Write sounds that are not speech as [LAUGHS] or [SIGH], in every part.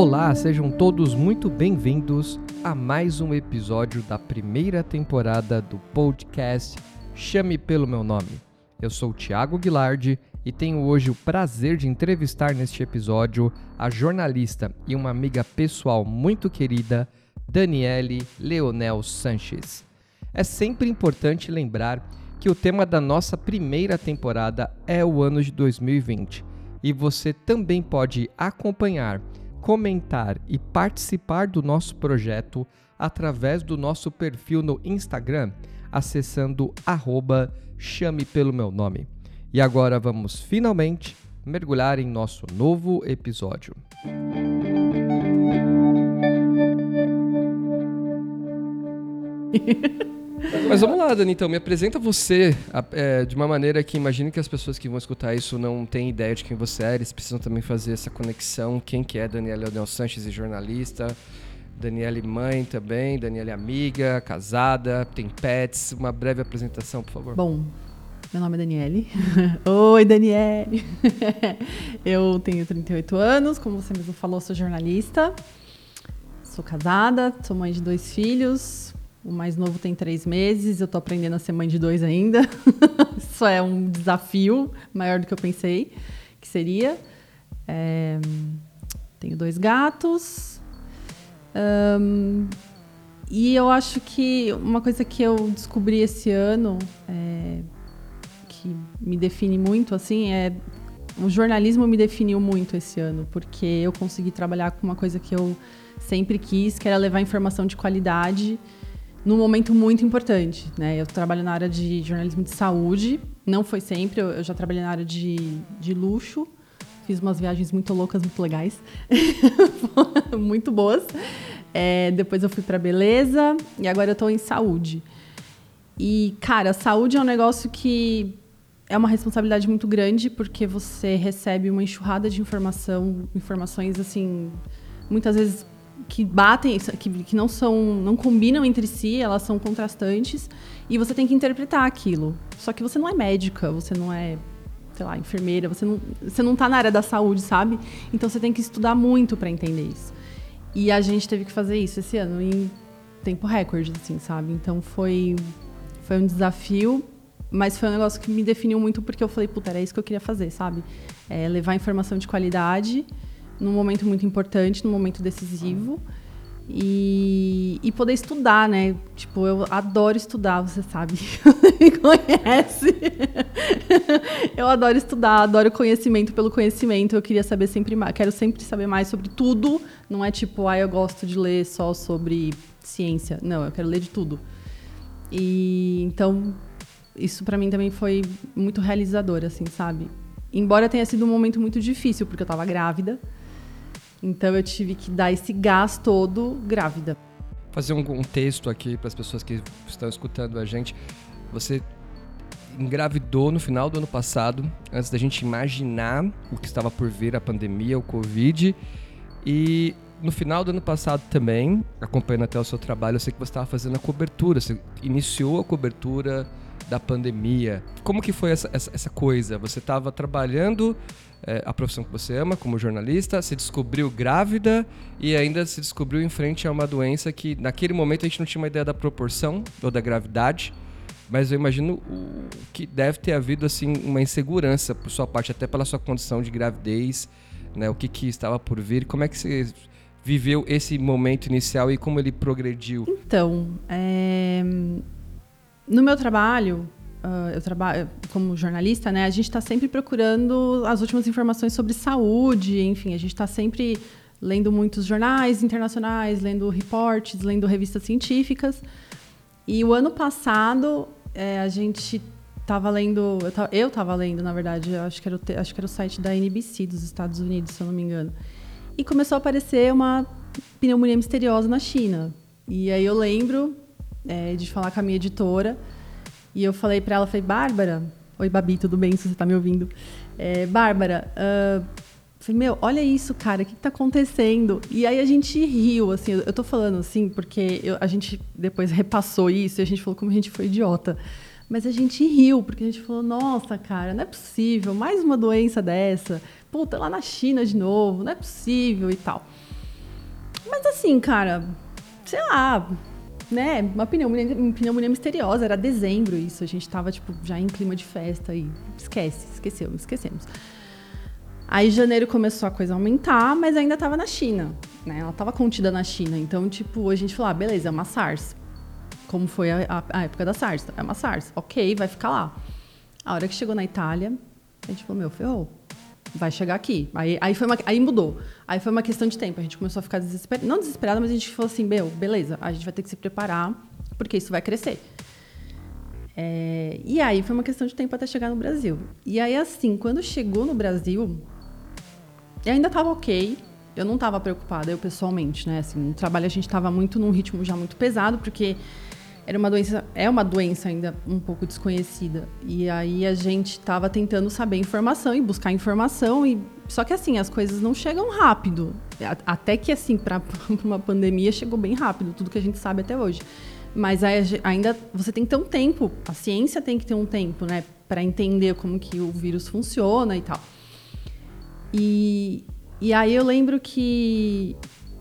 Olá, sejam todos muito bem-vindos a mais um episódio da primeira temporada do podcast Chame pelo meu nome. Eu sou Tiago Guilardi e tenho hoje o prazer de entrevistar neste episódio a jornalista e uma amiga pessoal muito querida, Daniele Leonel Sanches. É sempre importante lembrar que o tema da nossa primeira temporada é o ano de 2020 e você também pode acompanhar comentar e participar do nosso projeto através do nosso perfil no Instagram, acessando arroba chame pelo meu nome. E agora vamos finalmente mergulhar em nosso novo episódio. [LAUGHS] Mas vamos lá, Dani, então, me apresenta você é, de uma maneira que imagine que as pessoas que vão escutar isso não têm ideia de quem você é, eles precisam também fazer essa conexão, quem que é Daniela Leonel Sanches e jornalista, Daniele mãe também, Daniele amiga, casada, tem pets, uma breve apresentação, por favor. Bom, meu nome é Daniele. [LAUGHS] Oi, Daniele. [LAUGHS] Eu tenho 38 anos, como você mesmo falou, sou jornalista. Sou casada, sou mãe de dois filhos, o mais novo tem três meses, eu tô aprendendo a ser mãe de dois ainda. [LAUGHS] Isso é um desafio maior do que eu pensei que seria. É, tenho dois gatos. Um, e eu acho que uma coisa que eu descobri esse ano, é, que me define muito, assim, é. O jornalismo me definiu muito esse ano, porque eu consegui trabalhar com uma coisa que eu sempre quis, que era levar informação de qualidade num momento muito importante, né? Eu trabalho na área de jornalismo de saúde, não foi sempre, eu, já trabalhei na área de, de luxo, fiz umas viagens muito loucas, muito legais, [LAUGHS] muito boas. É, depois eu fui para beleza e agora eu estou em saúde. E, cara, saúde é um negócio que é uma responsabilidade muito grande porque você recebe uma enxurrada de informação, informações assim, muitas vezes que batem, que, que não são, não combinam entre si, elas são contrastantes e você tem que interpretar aquilo. Só que você não é médica, você não é, sei lá, enfermeira, você não, você não tá na área da saúde, sabe? Então você tem que estudar muito para entender isso. E a gente teve que fazer isso esse ano em tempo recorde, assim, sabe? Então foi foi um desafio, mas foi um negócio que me definiu muito porque eu falei, puta, era isso que eu queria fazer, sabe? É levar informação de qualidade num momento muito importante, num momento decisivo. E, e poder estudar, né? Tipo, eu adoro estudar, você sabe. [LAUGHS] Me conhece. eu adoro estudar, adoro conhecimento pelo conhecimento. Eu queria saber sempre mais, quero sempre saber mais sobre tudo. Não é tipo, ah, eu gosto de ler só sobre ciência. Não, eu quero ler de tudo. E então, isso para mim também foi muito realizador, assim, sabe? Embora tenha sido um momento muito difícil, porque eu tava grávida. Então eu tive que dar esse gás todo grávida. Fazer um, um texto aqui para as pessoas que estão escutando a gente. Você engravidou no final do ano passado, antes da gente imaginar o que estava por vir, a pandemia, o Covid. E no final do ano passado também, acompanhando até o seu trabalho, eu sei que você estava fazendo a cobertura, você iniciou a cobertura da pandemia. Como que foi essa, essa, essa coisa? Você estava trabalhando é, a profissão que você ama como jornalista, se descobriu grávida e ainda se descobriu em frente a uma doença que naquele momento a gente não tinha uma ideia da proporção ou da gravidade, mas eu imagino que deve ter havido assim uma insegurança por sua parte, até pela sua condição de gravidez, né? O que, que estava por vir? Como é que você viveu esse momento inicial e como ele progrediu? Então, é... no meu trabalho, Uh, eu trabalho como jornalista, né? A gente está sempre procurando as últimas informações sobre saúde, enfim, a gente está sempre lendo muitos jornais internacionais, lendo reportes, lendo revistas científicas. E o ano passado é, a gente estava lendo, eu estava lendo, na verdade, acho que, era o, acho que era o site da NBC dos Estados Unidos, se eu não me engano. E começou a aparecer uma pneumonia misteriosa na China. E aí eu lembro é, de falar com a minha editora e eu falei para ela, falei, Bárbara, oi Babi, tudo bem, se você tá me ouvindo? É, Bárbara, uh, falei, meu, olha isso, cara, o que, que tá acontecendo? E aí a gente riu, assim, eu, tô falando assim, porque eu, a gente depois repassou isso e a gente falou como a gente foi idiota. Mas a gente riu, porque a gente falou, nossa, cara, não é possível, mais uma doença dessa. Puta, lá na China de novo, não é possível e tal. Mas assim, cara, sei lá, né? Uma pneumonia, pneumonia misteriosa, era dezembro isso. A gente tava, tipo, já em clima de festa e esquece, esqueceu, esquecemos. Aí janeiro começou a coisa aumentar, mas ainda tava na China, né? Ela tava contida na China. Então, tipo, a gente falou, ah, beleza, é uma SARS. Como foi a, a, a época da SARS. É uma SARS. Ok, vai ficar lá. A hora que chegou na Itália, a gente falou, meu, ferrou vai chegar aqui. Aí, aí, foi uma, aí mudou. Aí foi uma questão de tempo. A gente começou a ficar desesperado. Não desesperado, mas a gente falou assim: meu, beleza, a gente vai ter que se preparar, porque isso vai crescer. É, e aí foi uma questão de tempo até chegar no Brasil. E aí, assim, quando chegou no Brasil, eu ainda estava ok. Eu não estava preocupada, eu pessoalmente, né? Assim, no trabalho a gente estava muito num ritmo já muito pesado, porque era uma doença, é uma doença ainda um pouco desconhecida. E aí a gente estava tentando saber informação e buscar informação e só que assim, as coisas não chegam rápido. Até que assim, para [LAUGHS] uma pandemia chegou bem rápido, tudo que a gente sabe até hoje. Mas ainda você tem que ter um tempo, a ciência tem que ter um tempo, né, para entender como que o vírus funciona e tal. E, e aí eu lembro que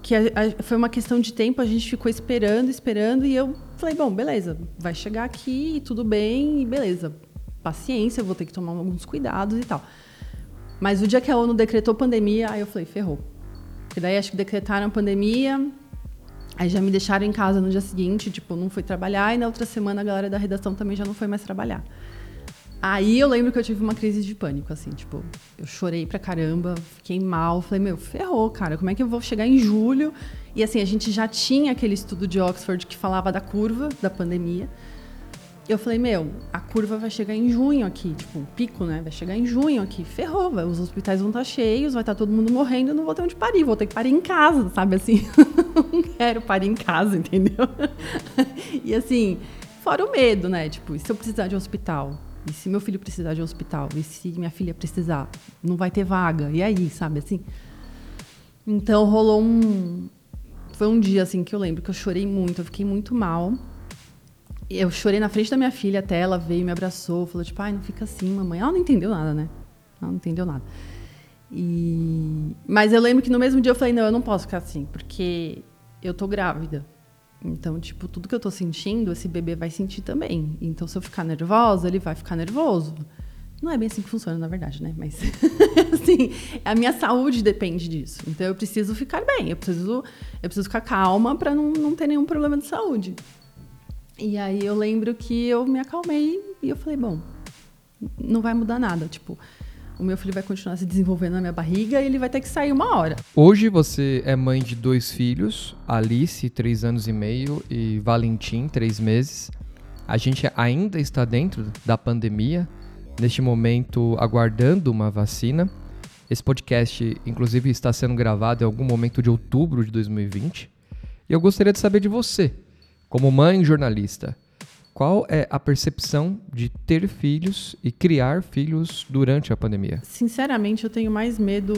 que a, a, foi uma questão de tempo, a gente ficou esperando, esperando, e eu falei, bom, beleza, vai chegar aqui, tudo bem, e beleza. Paciência, vou ter que tomar alguns cuidados e tal. Mas o dia que a ONU decretou pandemia, aí eu falei, ferrou. Porque daí acho que decretaram pandemia, aí já me deixaram em casa no dia seguinte, tipo, não fui trabalhar, e na outra semana a galera da redação também já não foi mais trabalhar. Aí eu lembro que eu tive uma crise de pânico, assim, tipo, eu chorei pra caramba, fiquei mal, falei, meu, ferrou, cara, como é que eu vou chegar em julho? E assim, a gente já tinha aquele estudo de Oxford que falava da curva da pandemia. Eu falei, meu, a curva vai chegar em junho aqui, tipo, um pico, né? Vai chegar em junho aqui, ferrou, vai, os hospitais vão estar tá cheios, vai estar tá todo mundo morrendo, eu não vou ter onde parir, vou ter que parir em casa, sabe assim? [LAUGHS] não quero parir em casa, entendeu? [LAUGHS] e assim, fora o medo, né? Tipo, e se eu precisar de um hospital? E se meu filho precisar de um hospital? E se minha filha precisar? Não vai ter vaga. E aí, sabe assim? Então rolou um. Foi um dia assim que eu lembro que eu chorei muito, eu fiquei muito mal. Eu chorei na frente da minha filha até ela veio, me abraçou, falou tipo, ai, não fica assim, mamãe. Ela não entendeu nada, né? Ela não entendeu nada. E... Mas eu lembro que no mesmo dia eu falei, não, eu não posso ficar assim, porque eu tô grávida. Então, tipo, tudo que eu tô sentindo, esse bebê vai sentir também. Então, se eu ficar nervosa, ele vai ficar nervoso. Não é bem assim que funciona, na verdade, né? Mas, [LAUGHS] assim, a minha saúde depende disso. Então, eu preciso ficar bem. Eu preciso, eu preciso ficar calma para não, não ter nenhum problema de saúde. E aí, eu lembro que eu me acalmei e eu falei, bom, não vai mudar nada. Tipo, o meu filho vai continuar se desenvolvendo na minha barriga e ele vai ter que sair uma hora. Hoje você é mãe de dois filhos, Alice, três anos e meio, e Valentim, três meses. A gente ainda está dentro da pandemia, neste momento aguardando uma vacina. Esse podcast, inclusive, está sendo gravado em algum momento de outubro de 2020. E eu gostaria de saber de você, como mãe jornalista. Qual é a percepção de ter filhos e criar filhos durante a pandemia? Sinceramente, eu tenho mais medo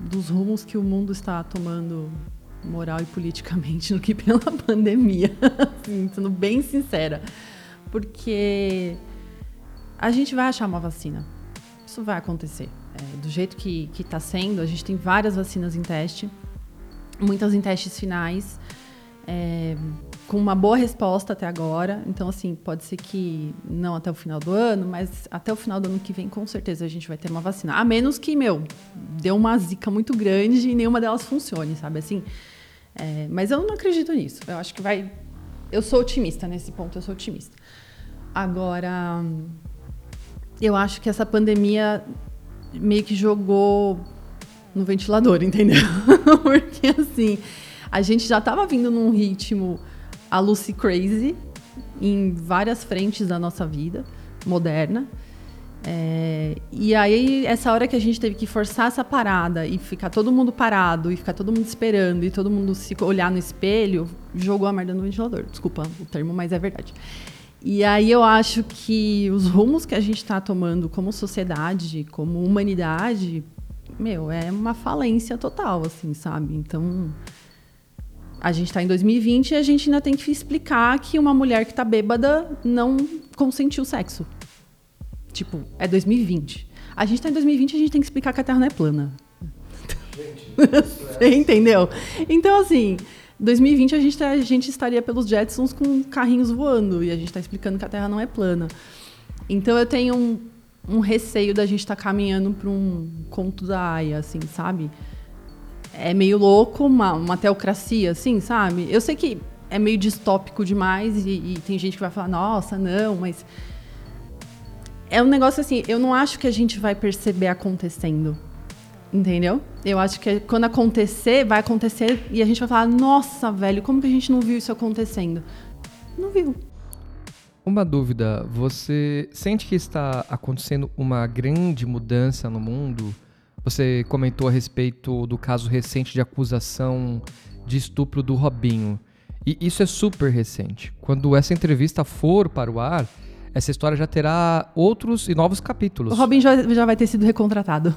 dos rumos que o mundo está tomando moral e politicamente [LAUGHS] do que pela [LAUGHS] pandemia, assim, sendo bem sincera. Porque a gente vai achar uma vacina. Isso vai acontecer. É, do jeito que está sendo, a gente tem várias vacinas em teste, muitas em testes finais. É, com uma boa resposta até agora. Então, assim, pode ser que não até o final do ano, mas até o final do ano que vem, com certeza, a gente vai ter uma vacina. A menos que, meu, deu uma zica muito grande e nenhuma delas funcione, sabe? Assim. É, mas eu não acredito nisso. Eu acho que vai. Eu sou otimista nesse ponto, eu sou otimista. Agora, eu acho que essa pandemia meio que jogou no ventilador, [LAUGHS] entendeu? Porque, assim, a gente já estava vindo num ritmo a Lucy Crazy em várias frentes da nossa vida moderna. É, e aí, essa hora que a gente teve que forçar essa parada e ficar todo mundo parado e ficar todo mundo esperando e todo mundo se olhar no espelho, jogou a merda no ventilador. Desculpa o termo, mas é verdade. E aí eu acho que os rumos que a gente está tomando como sociedade, como humanidade, meu, é uma falência total, assim, sabe? Então, a gente está em 2020 e a gente ainda tem que explicar que uma mulher que está bêbada não consentiu sexo. Tipo, é 2020. A gente está em 2020 e a gente tem que explicar que a Terra não é plana. [LAUGHS] Você entendeu? Então, assim, 2020 a gente, tá, a gente estaria pelos Jetsons com carrinhos voando e a gente está explicando que a Terra não é plana. Então eu tenho um, um receio da gente estar tá caminhando para um conto da Aya, assim, sabe? É meio louco, uma, uma teocracia, assim, sabe? Eu sei que é meio distópico demais e, e tem gente que vai falar, nossa, não, mas. É um negócio assim, eu não acho que a gente vai perceber acontecendo. Entendeu? Eu acho que quando acontecer, vai acontecer e a gente vai falar: nossa, velho, como que a gente não viu isso acontecendo? Não viu. Uma dúvida: você sente que está acontecendo uma grande mudança no mundo? Você comentou a respeito do caso recente de acusação de estupro do Robinho. E isso é super recente. Quando essa entrevista for para o ar, essa história já terá outros e novos capítulos. O Robin já, já vai ter sido recontratado.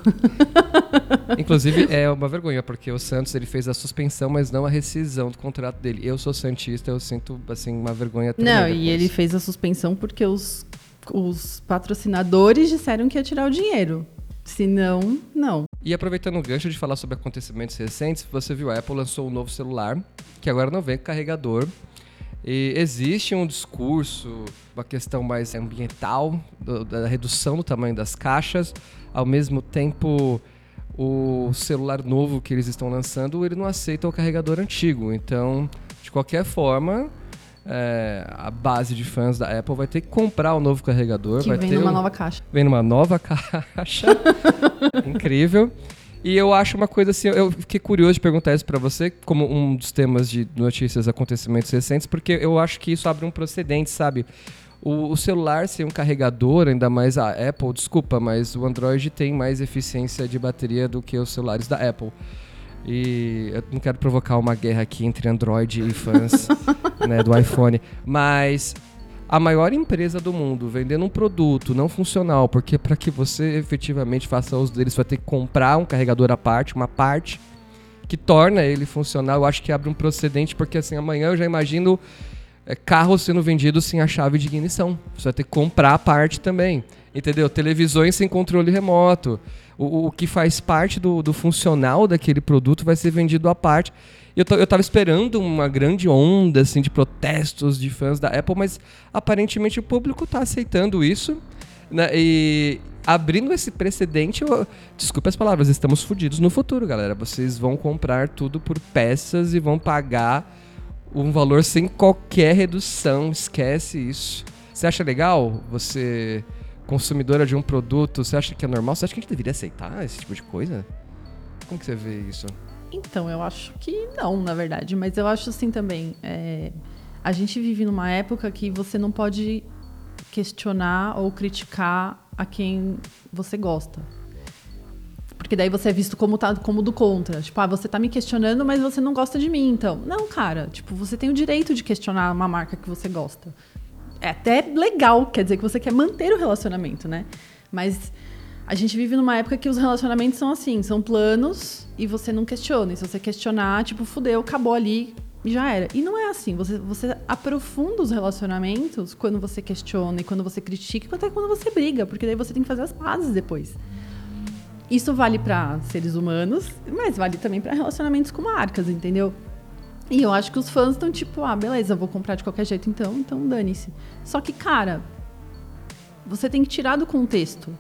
[LAUGHS] Inclusive, é uma vergonha, porque o Santos ele fez a suspensão, mas não a rescisão do contrato dele. Eu sou Santista, eu sinto assim uma vergonha Não, e ele fez a suspensão porque os, os patrocinadores disseram que ia tirar o dinheiro. Se não, não. E aproveitando o gancho de falar sobre acontecimentos recentes, você viu, a Apple lançou um novo celular, que agora não vem com carregador. E existe um discurso, uma questão mais ambiental, do, da redução do tamanho das caixas, ao mesmo tempo o celular novo que eles estão lançando, ele não aceita o carregador antigo. Então, de qualquer forma, é, a base de fãs da Apple vai ter que comprar o um novo carregador. Que vai vem ter numa um, nova caixa. Vem numa nova [LAUGHS] caixa. Incrível. E eu acho uma coisa assim, eu fiquei curioso de perguntar isso para você, como um dos temas de notícias, acontecimentos recentes, porque eu acho que isso abre um procedente, sabe? O, o, celular sem um carregador, ainda mais a Apple, desculpa, mas o Android tem mais eficiência de bateria do que os celulares da Apple. E eu não quero provocar uma guerra aqui entre Android e fãs [LAUGHS] né, do iPhone, mas a maior empresa do mundo vendendo um produto não funcional, porque para que você efetivamente faça uso dele, você vai ter que comprar um carregador à parte, uma parte que torna ele funcional. Eu acho que abre um procedente, porque assim, amanhã eu já imagino é, carros sendo vendidos sem a chave de ignição. Você vai ter que comprar a parte também. Entendeu? Televisões sem controle remoto. O, o que faz parte do, do funcional daquele produto vai ser vendido à parte. Eu, eu tava esperando uma grande onda assim, de protestos de fãs da Apple, mas aparentemente o público está aceitando isso. Né? E abrindo esse precedente, eu, desculpe as palavras, estamos fodidos no futuro, galera. Vocês vão comprar tudo por peças e vão pagar um valor sem qualquer redução. Esquece isso. Você acha legal você consumidora de um produto, você acha que é normal? Você acha que a gente deveria aceitar esse tipo de coisa? Como que você vê isso? Então, eu acho que não, na verdade. Mas eu acho assim também. É, a gente vive numa época que você não pode questionar ou criticar a quem você gosta. Porque daí você é visto como, tá, como do contra. Tipo, ah, você tá me questionando, mas você não gosta de mim, então. Não, cara. Tipo, você tem o direito de questionar uma marca que você gosta. É até legal, quer dizer que você quer manter o relacionamento, né? Mas a gente vive numa época que os relacionamentos são assim, são planos e você não questiona. E se você questionar, tipo, fudeu, acabou ali já era. E não é assim. Você, você aprofunda os relacionamentos quando você questiona e quando você critica e até quando você briga, porque daí você tem que fazer as pazes depois. Isso vale para seres humanos, mas vale também para relacionamentos com marcas, entendeu? E eu acho que os fãs estão tipo, ah, beleza, vou comprar de qualquer jeito então, então dane-se. Só que, cara, você tem que tirar do contexto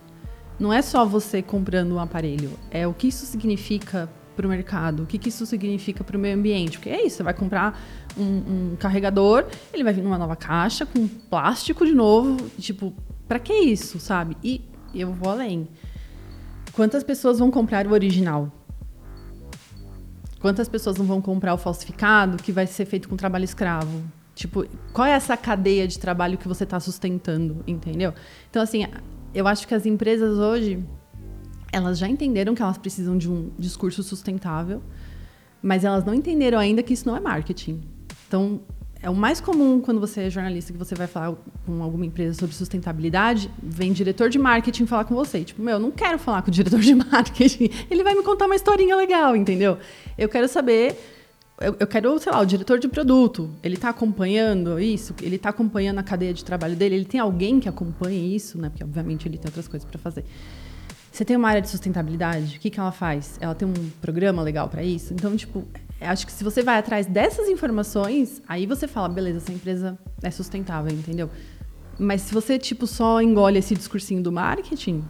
não é só você comprando um aparelho, é o que isso significa para o mercado, o que, que isso significa para o meio ambiente. Porque é isso, você vai comprar um, um, carregador, ele vai vir numa nova caixa, com plástico de novo. Tipo, para que isso, sabe? E eu vou além. Quantas pessoas vão comprar o original? Quantas pessoas não vão comprar o falsificado que vai ser feito com trabalho escravo? Tipo, qual é essa cadeia de trabalho que você está sustentando, entendeu? Então, assim, eu acho que as empresas hoje elas já entenderam que elas precisam de um discurso sustentável, mas elas não entenderam ainda que isso não é marketing. Então, é o mais comum quando você é jornalista que você vai falar com alguma empresa sobre sustentabilidade, vem diretor de marketing falar com você. Tipo, meu, eu não quero falar com o diretor de [LAUGHS] marketing. Ele vai me contar uma historinha legal, entendeu? Eu quero saber eu, eu, quero, sei lá, o diretor de produto, ele está acompanhando isso? Ele está acompanhando a cadeia de trabalho dele? Ele tem alguém que acompanhe isso, né? Porque, obviamente, ele tem outras coisas para fazer. Você tem uma área de sustentabilidade? O que, que ela faz? Ela tem um programa legal para isso? Então, tipo, acho que se você vai atrás dessas informações, aí você fala, beleza, essa empresa é sustentável, entendeu? Mas se você, tipo, só engole esse discursinho do marketing,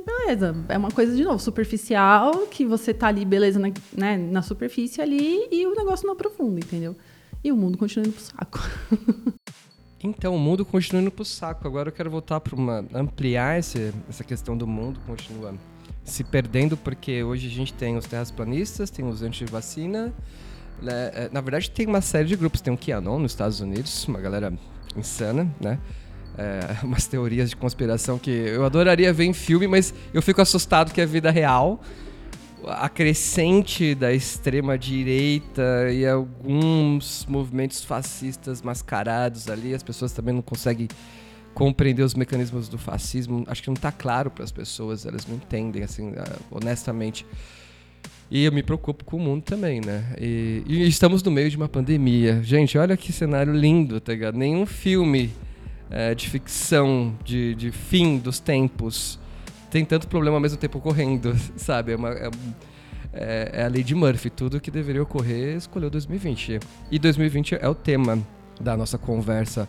beleza, é uma coisa, de novo, superficial, que você tá ali, beleza, na, né, na superfície ali, e o negócio não aprofunda, entendeu? E o mundo continua indo pro saco. [LAUGHS] Então, o mundo continua indo pro saco. Agora eu quero voltar para ampliar esse, essa questão do mundo continua se perdendo porque hoje a gente tem os terraplanistas, tem os anti-vacina. Né? É, na verdade, tem uma série de grupos. Tem o QAnon nos Estados Unidos, uma galera insana, né? É, [LAUGHS] umas teorias de conspiração que eu adoraria ver em filme, mas eu fico assustado que é vida real a crescente da extrema direita e alguns movimentos fascistas mascarados ali, as pessoas também não conseguem compreender os mecanismos do fascismo. Acho que não está claro para as pessoas, elas não entendem, assim, ah, honestamente. E eu me preocupo com o mundo também, né? E, e, estamos no meio de uma pandemia. Gente, olha que cenário lindo, tá ligado? Nenhum filme é, de ficção, de, de fim dos tempos tem tanto problema ao mesmo tempo ocorrendo, [LAUGHS] sabe? É, uma, é, é, é, a lei de Murphy. Tudo que deveria ocorrer escolheu 2020. E 2020 é o tema da nossa conversa.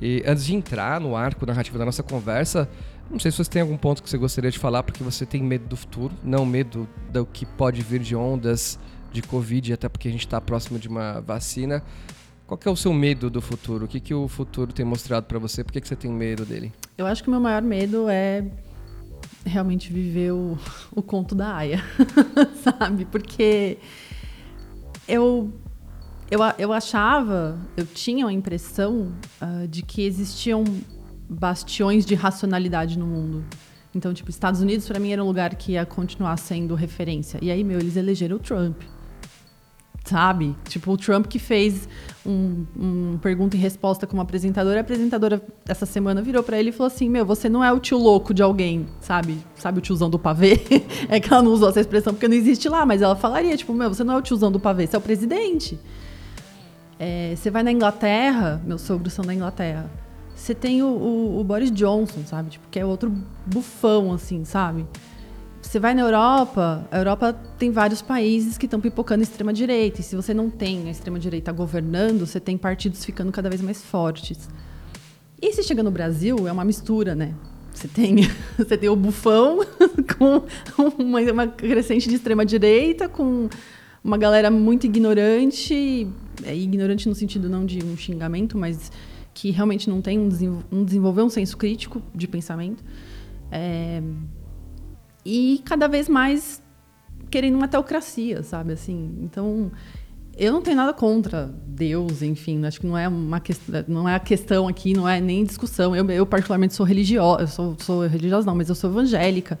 E antes de entrar no arco narrativo da nossa conversa, não sei se você tem algum ponto que você gostaria de falar, porque você tem medo do futuro, não medo do que pode vir de ondas de Covid, até porque a gente está próximo de uma vacina. Qual é o seu medo do futuro? O que, que o futuro tem mostrado para você? Por que, que você tem medo dele? Eu acho que o meu maior medo é realmente viver o, o conto da Aya, [LAUGHS] sabe? Porque eu, eu, eu achava, eu tinha a impressão uh, de que existiam bastiões de racionalidade no mundo. Então, tipo, Estados Unidos para mim era um lugar que ia continuar sendo referência. E aí, meu, eles elegeram o Trump sabe? Tipo, o Trump que fez um, um pergunta e resposta com uma apresentadora, a apresentadora essa semana virou para ele e falou assim: Meu, você não é o tio louco de alguém, sabe? Sabe o tiozão do pavê? [LAUGHS] é que ela não usou essa expressão porque não existe lá, mas ela falaria: Tipo, meu, você não é o tiozão do pavê, você é o presidente. É, você vai na Inglaterra, meus sogros são da Inglaterra. Você tem o, o, o Boris Johnson, sabe? Tipo, que é outro bufão, assim, sabe? Você vai na Europa, a Europa tem vários países que estão pipocando extrema-direita. E se você não tem a extrema-direita governando, você tem partidos ficando cada vez mais fortes. E se chega no Brasil, é uma mistura, né? Você tem, [LAUGHS] você tem o bufão [LAUGHS] com uma, uma crescente de extrema-direita, com uma galera muito ignorante, é, ignorante no sentido não de um xingamento, mas que realmente não tem um, um desenvolver um senso crítico de pensamento. É, e cada vez mais querendo uma teocracia, sabe? Assim, então eu não tenho nada contra Deus, enfim, acho que não é uma questão, não é a questão aqui, não é nem discussão. Eu, eu particularmente sou religiosa, eu sou, sou religiosa não, mas eu sou evangélica.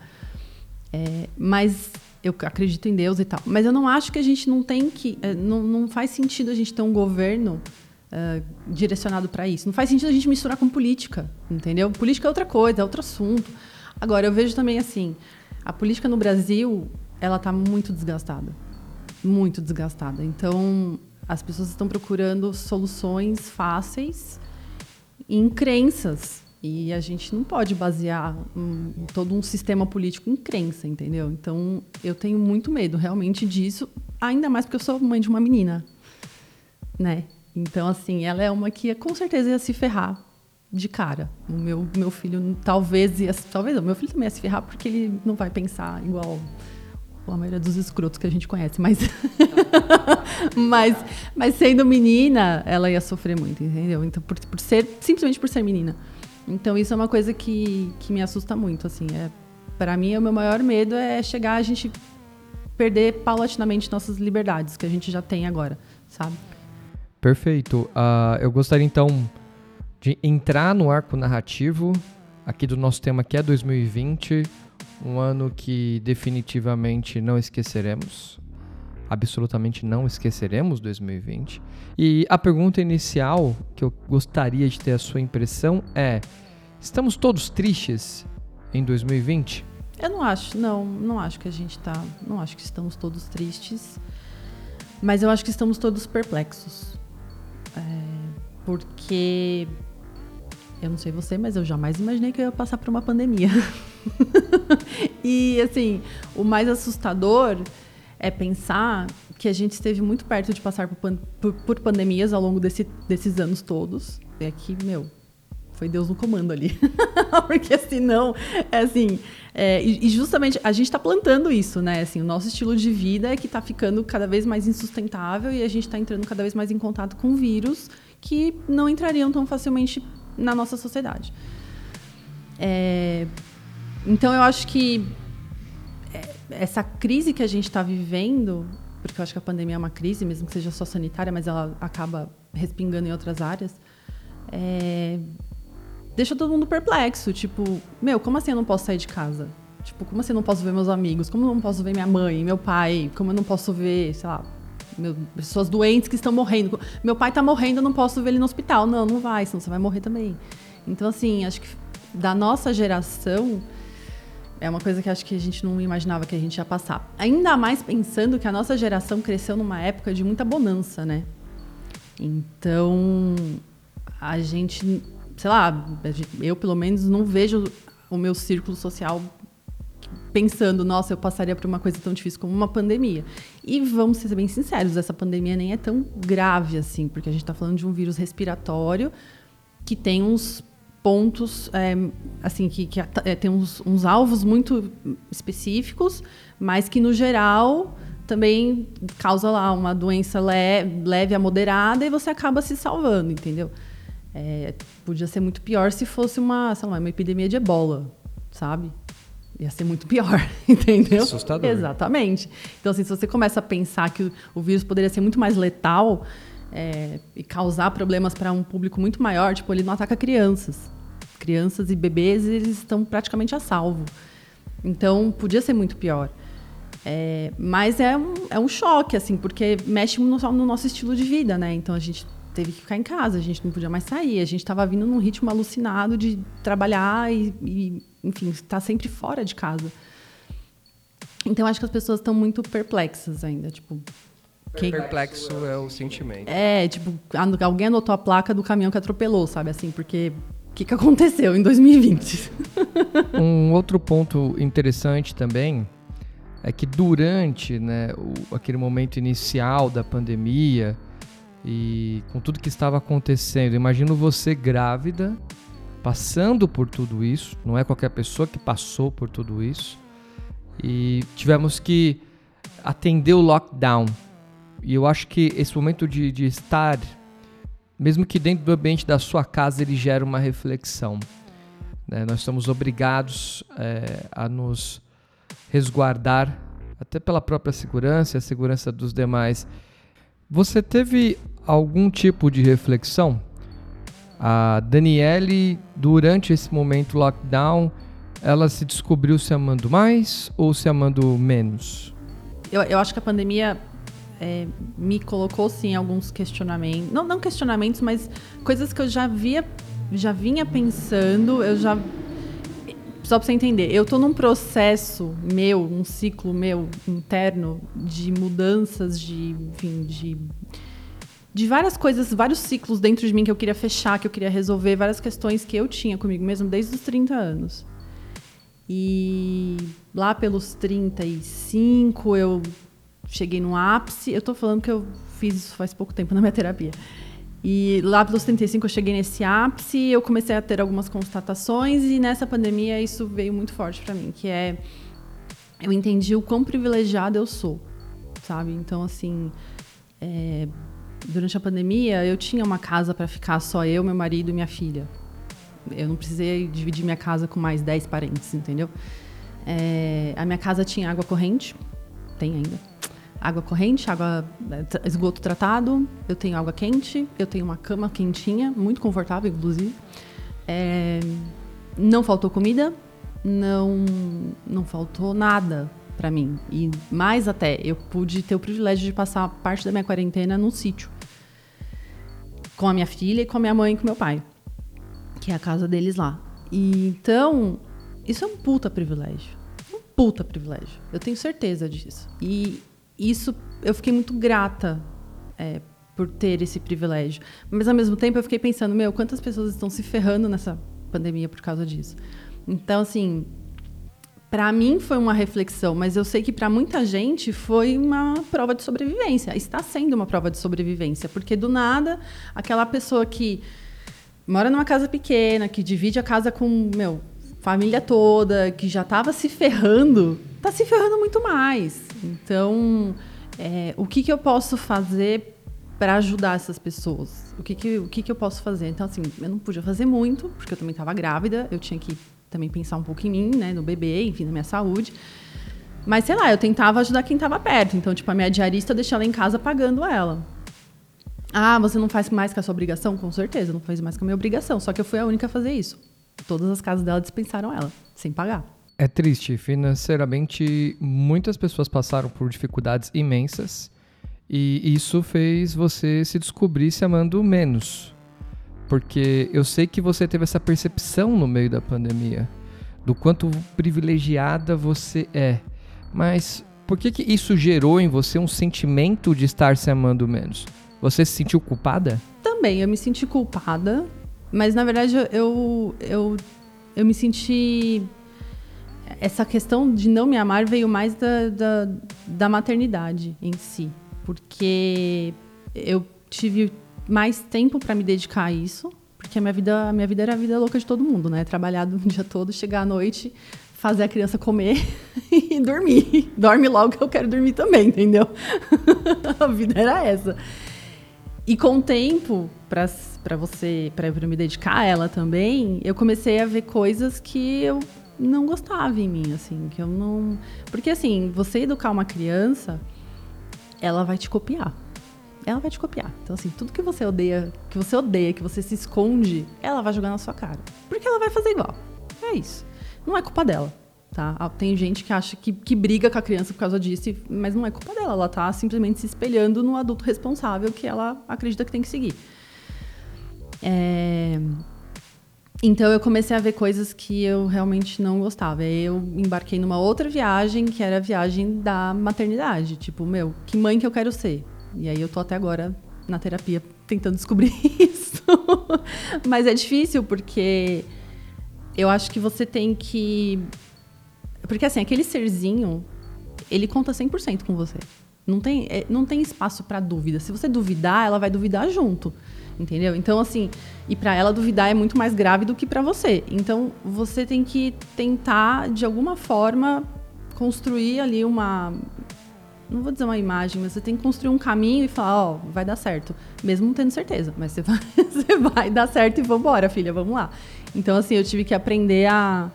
É, mas eu acredito em Deus e tal. Mas eu não acho que a gente não tem que, é, não, não faz sentido a gente ter um governo uh, direcionado para isso. Não faz sentido a gente misturar com política, entendeu? Política é outra coisa, é outro assunto. Agora eu vejo também assim, a política no Brasil, ela está muito desgastada. Muito desgastada. Então, as pessoas estão procurando soluções fáceis em crenças. E a gente não pode basear um, todo um sistema político em crença, entendeu? Então, eu tenho muito medo realmente disso, ainda mais porque eu sou mãe de uma menina, né? Então, assim, ela é uma que com certeza ia se ferrar de cara. O meu, meu filho talvez ia, talvez o meu filho também ia se ferrar porque ele não vai pensar igual a maioria dos escrotos que a gente conhece, mas [LAUGHS] mas mas sendo menina, ela ia sofrer muito, entendeu? Então por, por ser simplesmente por ser menina. Então isso é uma coisa que, que me assusta muito, assim, é para mim o meu maior medo é chegar a gente perder paulatinamente nossas liberdades que a gente já tem agora, sabe? Perfeito. Uh, eu gostaria então de entrar no arco narrativo aqui do nosso tema que é 2020, um ano que definitivamente não esqueceremos. Absolutamente não esqueceremos 2020. E a pergunta inicial que eu gostaria de ter a sua impressão é: estamos todos tristes em 2020? Eu não acho, não, não acho que a gente tá, não acho que estamos todos tristes, mas eu acho que estamos todos perplexos. É, porque eu não sei você, mas eu jamais imaginei que eu ia passar por uma pandemia. [LAUGHS] e, assim, o mais assustador é pensar que a gente esteve muito perto de passar por, pan por, por pandemias ao longo desse, desses anos todos. E aqui, meu, foi Deus no comando ali. [LAUGHS] Porque senão, é assim. É, e, justamente a gente está plantando isso, né? Assim, o nosso estilo de vida é que está ficando cada vez mais insustentável e a gente está entrando cada vez mais em contato com vírus que não entrariam tão facilmente na nossa sociedade. É, então eu acho que essa crise que a gente está vivendo, porque eu acho que a pandemia é uma crise, mesmo que seja só sanitária, mas ela acaba respingando em outras áreas, é, deixa todo mundo perplexo. Tipo, meu, como assim eu não posso sair de casa? Tipo, como assim eu não posso ver meus amigos? Como eu não posso ver minha mãe, meu pai? Como eu não posso ver, sei lá, meu, pessoas doentes que estão morrendo? Meu pai está morrendo, eu não posso ver ele no hospital. Não, não vai, senão você vai morrer também. Então, assim, acho que da nossa geração é uma coisa que acho que a gente não imaginava que a gente ia passar. Ainda mais pensando que a nossa geração cresceu numa época de muita bonança, né? Então, a gente sei lá, eu pelo menos não vejo o meu círculo social pensando, nossa, eu passaria por uma coisa tão difícil como uma pandemia. E vamos ser bem sinceros, essa pandemia nem é tão grave assim, porque a gente está falando de um vírus respiratório que tem uns pontos, é, assim, que, que é, tem uns, uns, alvos muito específicos, mas que no geral também causa lá uma doença le leve a moderada e você acaba se salvando, entendeu? É, podia ser muito pior se fosse uma, sei lá, uma epidemia de ebola, sabe? Ia ser muito pior, [LAUGHS] entendeu? Assustador. Exatamente. Então, assim, se você começa a pensar que o, o vírus poderia ser muito mais letal é, e causar problemas para um público muito maior, tipo, ele não ataca crianças. Crianças e bebês, eles estão praticamente a salvo. Então, podia ser muito pior. É, mas é um, é um choque, assim, porque mexe no, no nosso estilo de vida, né? Então, a gente teve que ficar em casa, a gente não podia mais sair, a gente estava vindo num ritmo alucinado de trabalhar e, e enfim, estar tá sempre fora de casa. Então acho que as pessoas estão muito perplexas ainda, tipo. Quem... Perplexo é o sentimento. É, tipo, alguém anotou a placa do caminhão que atropelou, sabe assim, porque o que, que aconteceu em 2020? [LAUGHS] um outro ponto interessante também é que durante né, o, aquele momento inicial da pandemia, e com tudo que estava acontecendo, imagino você grávida, passando por tudo isso, não é qualquer pessoa que passou por tudo isso, e tivemos que atender o lockdown. E eu acho que esse momento de, de estar, mesmo que dentro do ambiente da sua casa, ele gera uma reflexão. Né? Nós estamos obrigados é, a nos resguardar, até pela própria segurança e a segurança dos demais. Você teve algum tipo de reflexão? A Daniele, durante esse momento lockdown, ela se descobriu se amando mais ou se amando menos? Eu, eu acho que a pandemia é, me colocou sim alguns questionamentos, não, não questionamentos, mas coisas que eu já via, já vinha pensando, eu já só para você entender, eu estou num processo meu, um ciclo meu interno de mudanças, de, enfim, de de várias coisas, vários ciclos dentro de mim que eu queria fechar, que eu queria resolver, várias questões que eu tinha comigo mesmo desde os 30 anos. E lá pelos 35 eu cheguei no ápice. Eu tô falando que eu fiz isso faz pouco tempo na minha terapia. E lá pelos 35 eu cheguei nesse ápice, eu comecei a ter algumas constatações e nessa pandemia isso veio muito forte para mim, que é eu entendi o quão privilegiada eu sou, sabe? Então assim, é, durante a pandemia, eu tinha uma casa para ficar só eu, meu marido e minha filha. Eu não precisei dividir minha casa com mais 10 parentes, entendeu? É, a minha casa tinha água corrente, tem ainda. Água corrente, água é, esgoto tratado, eu tenho água quente, eu tenho uma cama quentinha, muito confortável, inclusive. É, não faltou comida, não, não faltou nada para mim. E mais até, eu pude ter o privilégio de passar parte da minha quarentena num sítio. Com a minha filha e com a minha mãe e com meu pai. Que é a casa deles lá. E então, isso é um puta privilégio. Um puta privilégio. Eu tenho certeza disso. E isso eu fiquei muito grata é, por ter esse privilégio. Mas ao mesmo tempo eu fiquei pensando, meu, quantas pessoas estão se ferrando nessa pandemia por causa disso. Então, assim, para mim foi uma reflexão, mas eu sei que para muita gente foi uma prova de sobrevivência. Está sendo uma prova de sobrevivência, porque do nada, aquela pessoa que mora numa casa pequena, que divide a casa com, meu, família toda, que já estava se ferrando, está se ferrando muito mais. Então, é, o que, que eu posso fazer para ajudar essas pessoas? O que, que, o que, que eu posso fazer? Então, assim, eu não podia fazer muito, porque eu também estava grávida, eu tinha que também pensar um pouco em mim, né, no bebê, enfim, na minha saúde. Mas, sei lá, eu tentava ajudar quem estava perto. Então, tipo, a minha diarista eu deixei ela em casa pagando ela. Ah, você não faz mais que a sua obrigação? Com certeza, não faz mais que a minha obrigação. Só que eu fui a única a fazer isso. Todas as casas dela dispensaram ela, sem pagar. É triste. Financeiramente, muitas pessoas passaram por dificuldades imensas. E isso fez você se descobrir se amando menos. Porque eu sei que você teve essa percepção no meio da pandemia do quanto privilegiada você é. Mas por que, que isso gerou em você um sentimento de estar se amando menos? Você se sentiu culpada? Também, eu me senti culpada, mas na verdade eu, eu, eu me senti. Essa questão de não me amar veio mais da, da, da maternidade em si, porque eu tive mais tempo para me dedicar a isso, porque a minha vida, a minha vida era a vida louca de todo mundo, né? Trabalhar o [LAUGHS] dia todo, chegar à noite, fazer a criança comer [LAUGHS] e dormir. Dorme logo que eu quero dormir também, entendeu? [LAUGHS] a vida era essa. E com o tempo, para você, para eu me dedicar a ela também, eu comecei a ver coisas que eu não gostava em mim, assim, que eu não, porque assim, você educar uma criança, ela vai te copiar ela vai te copiar. Então, assim, tudo que você odeia, que você odeia, que você se esconde, ela vai jogar na sua cara. Porque ela vai fazer igual. É isso. Não é culpa dela, tá? Tem gente que acha que, que briga com a criança por causa disso, mas não é culpa dela. Ela tá simplesmente se espelhando no adulto responsável que ela acredita que tem que seguir. É... Então eu comecei a ver coisas que eu realmente não gostava. Eu embarquei numa outra viagem, que era a viagem da maternidade. Tipo, meu, que mãe que eu quero ser? E aí eu tô até agora na terapia tentando descobrir [LAUGHS] isso. Mas é difícil porque eu acho que você tem que. Porque assim, aquele serzinho, ele conta 100% com você. Não tem, é, não tem espaço para dúvida. Se você duvidar, ela vai duvidar junto. Entendeu? Então, assim, e para ela duvidar é muito mais grave do que para você. Então, você tem que tentar, de alguma forma, construir ali uma, não vou dizer uma imagem, mas você tem que construir um caminho e falar, ó, oh, vai dar certo. Mesmo não tendo certeza, mas você [LAUGHS] vai, você vai dar certo e vambora, filha, vamos lá. Então, assim, eu tive que aprender a,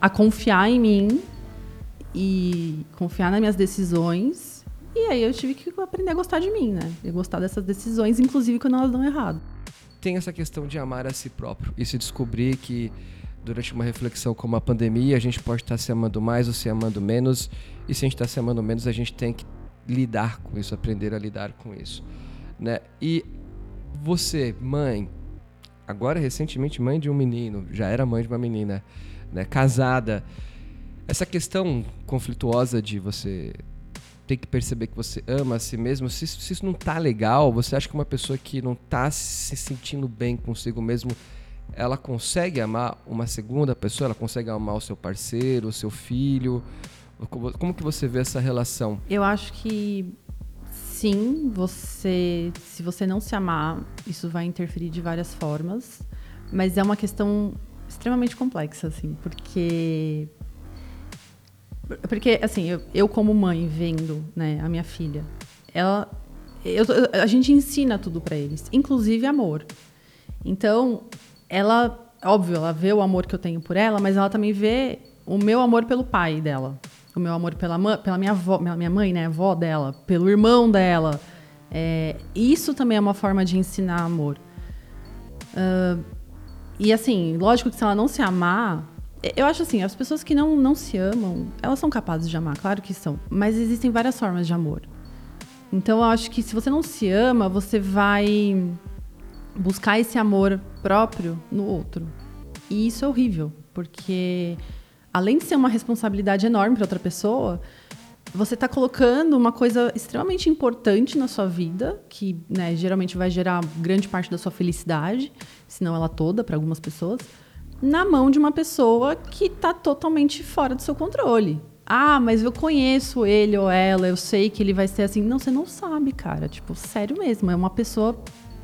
a confiar em mim e confiar nas minhas decisões. E aí eu tive que aprender a gostar de mim, né? E gostar dessas decisões, inclusive quando elas dão errado. Tem essa questão de amar a si próprio e se descobrir que durante uma reflexão como a pandemia, a gente pode estar se amando mais ou se amando menos. E se a gente está se amando menos, a gente tem que lidar com isso, aprender a lidar com isso. Né? E você, mãe, agora recentemente mãe de um menino, já era mãe de uma menina, né? casada. Essa questão conflituosa de você ter que perceber que você ama a si mesmo, se, se isso não tá legal, você acha que uma pessoa que não tá se sentindo bem consigo mesmo ela consegue amar uma segunda pessoa? Ela consegue amar o seu parceiro, o seu filho? Como que você vê essa relação? Eu acho que sim, você, se você não se amar, isso vai interferir de várias formas, mas é uma questão extremamente complexa, assim, porque porque assim, eu, eu como mãe vendo, né, a minha filha, ela eu, a gente ensina tudo para eles, inclusive amor. Então, ela, óbvio, ela vê o amor que eu tenho por ela, mas ela também vê o meu amor pelo pai dela. O meu amor pela, pela minha, avó, minha mãe, né? avó dela, pelo irmão dela. É, isso também é uma forma de ensinar amor. Uh, e assim, lógico que se ela não se amar, eu acho assim, as pessoas que não, não se amam, elas são capazes de amar, claro que são. Mas existem várias formas de amor. Então eu acho que se você não se ama, você vai buscar esse amor próprio no outro. E isso é horrível, porque além de ser uma responsabilidade enorme para outra pessoa, você está colocando uma coisa extremamente importante na sua vida, que né, geralmente vai gerar grande parte da sua felicidade, se não ela toda, para algumas pessoas, na mão de uma pessoa que está totalmente fora do seu controle. Ah, mas eu conheço ele ou ela, eu sei que ele vai ser assim. Não, você não sabe, cara. Tipo, sério mesmo. É uma pessoa.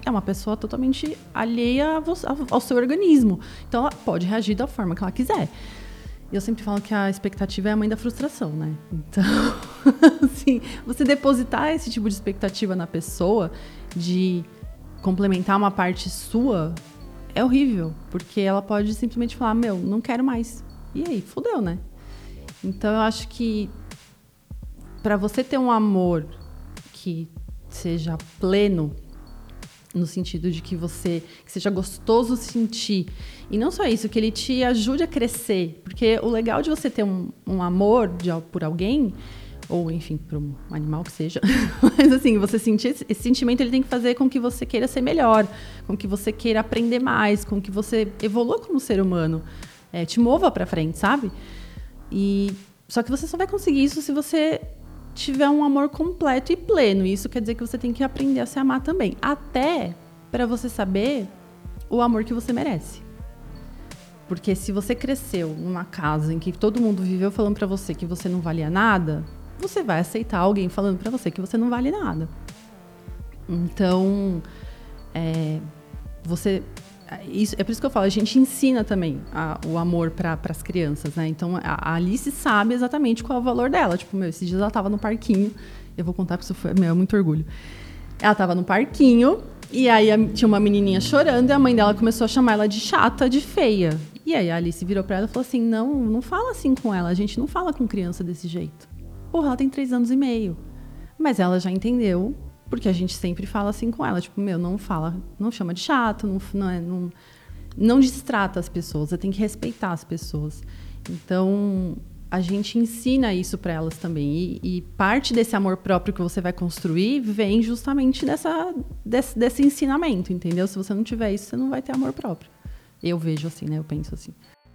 É uma pessoa totalmente alheia ao seu organismo. Então ela pode reagir da forma que ela quiser. E eu sempre falo que a expectativa é a mãe da frustração, né? Então, [LAUGHS] assim, você depositar esse tipo de expectativa na pessoa, de complementar uma parte sua, é horrível. Porque ela pode simplesmente falar: Meu, não quero mais. E aí, fudeu, né? Então eu acho que para você ter um amor que seja pleno, no sentido de que você que seja gostoso sentir. E não só isso, que ele te ajude a crescer. Porque o legal de você ter um, um amor de, por alguém, ou enfim, por um animal que seja, [LAUGHS] mas assim, você sentir esse, sentimento ele tem que fazer com que você queira ser melhor, com que você queira aprender mais, com que você evolua como ser humano, é, te mova para frente, sabe? E só que você só vai conseguir isso se você tiver um amor completo e pleno. Isso quer dizer que você tem que aprender a se amar também, até para você saber o amor que você merece. Porque se você cresceu numa casa em que todo mundo viveu falando para você que você não valia nada, você vai aceitar alguém falando para você que você não vale nada. Então, é, você isso, é por isso que eu falo, a gente ensina também a, o amor para as crianças, né? Então a, a, Alice sabe exatamente qual é o valor dela. Tipo, meu, esses dias ela tava no parquinho. Eu vou contar porque isso foi, meu, é muito orgulho. Ela tava no parquinho e aí a, tinha uma menininha chorando e a mãe dela começou a chamar ela de chata, de feia. E aí a Alice virou para ela e falou assim: Não, não fala assim com ela, a gente não fala com criança desse jeito. Porra, ela tem três anos e meio. Mas ela já entendeu porque a gente sempre fala assim com ela, tipo, meu, não fala, não chama de chato, não, não, é, não, não distrata as pessoas, você tem que respeitar as pessoas. Então, a gente ensina isso para elas também. E, e, parte desse amor próprio que você vai construir vem justamente dessa, desse, desse ensinamento, entendeu? Se você não tiver isso, você não vai ter amor próprio. Eu vejo assim, né? Eu penso assim.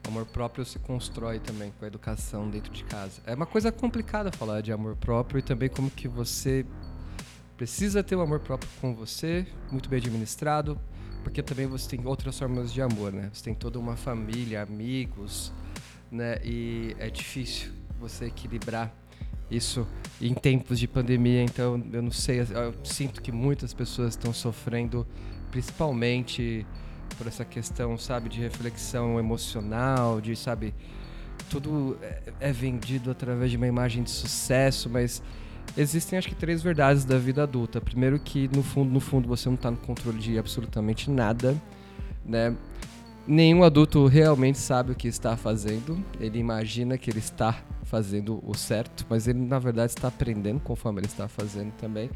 Amor próprio se constrói também com a educação dentro de casa. É uma coisa complicada falar de amor próprio e também como que você precisa ter o um amor próprio com você, muito bem administrado, porque também você tem outras formas de amor, né? Você tem toda uma família, amigos, né? E é difícil você equilibrar isso em tempos de pandemia, então eu não sei, eu sinto que muitas pessoas estão sofrendo, principalmente por essa questão, sabe, de reflexão emocional, de, sabe, tudo é, é vendido através de uma imagem de sucesso, mas Existem acho que três verdades da vida adulta. Primeiro que no fundo, no fundo você não está no controle de absolutamente nada, né? Nenhum adulto realmente sabe o que está fazendo. Ele imagina que ele está fazendo o certo, mas ele na verdade está aprendendo conforme ele está fazendo também.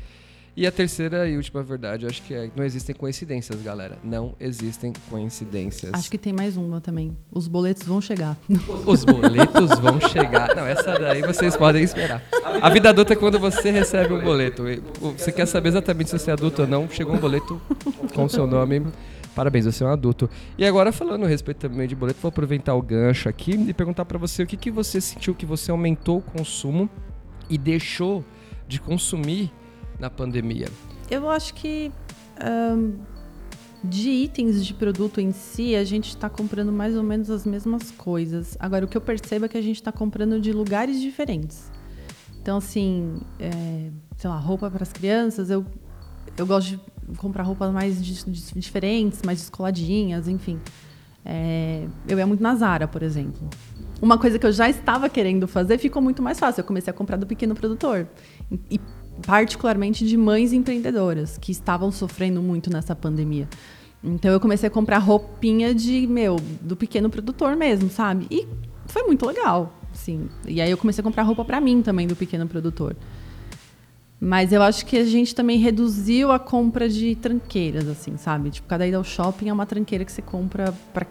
E a terceira e última verdade, eu acho que é, não existem coincidências, galera. Não existem coincidências. Acho que tem mais uma também. Os boletos vão chegar. [LAUGHS] Os boletos vão chegar. Não, essa daí vocês podem esperar. A vida adulta é quando você recebe um boleto. Você quer saber exatamente se você é adulto ou não, chegou um boleto com o seu nome. Parabéns, você é um adulto. E agora, falando a respeito também de boleto, vou aproveitar o gancho aqui e perguntar para você o que, que você sentiu que você aumentou o consumo e deixou de consumir na pandemia? Eu acho que um, de itens de produto em si, a gente está comprando mais ou menos as mesmas coisas. Agora, o que eu percebo é que a gente está comprando de lugares diferentes. Então, assim, é, sei lá, roupa para as crianças, eu, eu gosto de comprar roupas mais diferentes, mais descoladinhas, enfim. É, eu ia muito na Zara, por exemplo. Uma coisa que eu já estava querendo fazer ficou muito mais fácil. Eu comecei a comprar do pequeno produtor. E particularmente de mães empreendedoras que estavam sofrendo muito nessa pandemia. Então eu comecei a comprar roupinha de, meu, do pequeno produtor mesmo, sabe? E foi muito legal, sim. E aí eu comecei a comprar roupa para mim também do pequeno produtor. Mas eu acho que a gente também reduziu a compra de tranqueiras, assim, sabe? Tipo, cada ida ao shopping é uma tranqueira que você compra para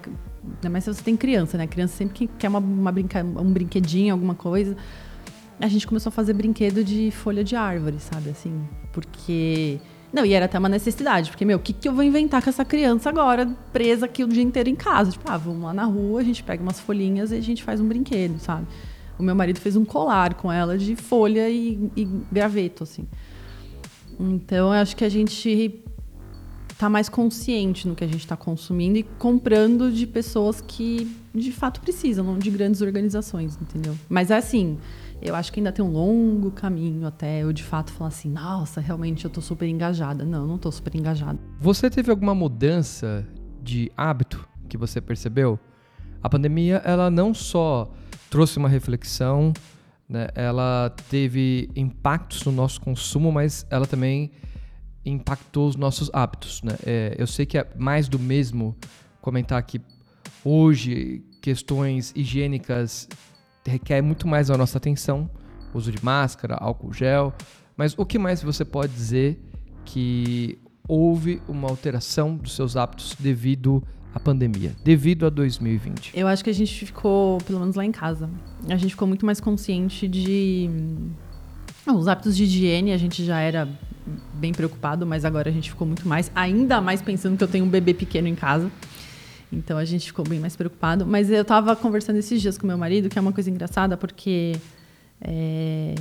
Ainda mais se você tem criança, né? Criança sempre quer uma, uma brinca... um brinquedinho, alguma coisa a gente começou a fazer brinquedo de folha de árvore, sabe? Assim, porque. Não, e era até uma necessidade, porque, meu, o que, que eu vou inventar com essa criança agora, presa aqui o dia inteiro em casa? Tipo, ah, vamos lá na rua, a gente pega umas folhinhas e a gente faz um brinquedo, sabe? O meu marido fez um colar com ela de folha e, e graveto, assim. Então, eu acho que a gente tá mais consciente no que a gente está consumindo e comprando de pessoas que de fato precisam, não de grandes organizações, entendeu? Mas é assim, eu acho que ainda tem um longo caminho até eu de fato falar assim, nossa, realmente eu tô super engajada. Não, não tô super engajada. Você teve alguma mudança de hábito que você percebeu? A pandemia, ela não só trouxe uma reflexão, né, ela teve impactos no nosso consumo, mas ela também impactou os nossos hábitos. Né? É, eu sei que é mais do mesmo comentar que hoje questões higiênicas requer muito mais a nossa atenção, uso de máscara, álcool gel, mas o que mais você pode dizer que houve uma alteração dos seus hábitos devido à pandemia, devido a 2020? Eu acho que a gente ficou, pelo menos lá em casa, a gente ficou muito mais consciente de os hábitos de higiene, a gente já era bem preocupado, mas agora a gente ficou muito mais, ainda mais pensando que eu tenho um bebê pequeno em casa. Então a gente ficou bem mais preocupado. Mas eu estava conversando esses dias com meu marido, que é uma coisa engraçada, porque é,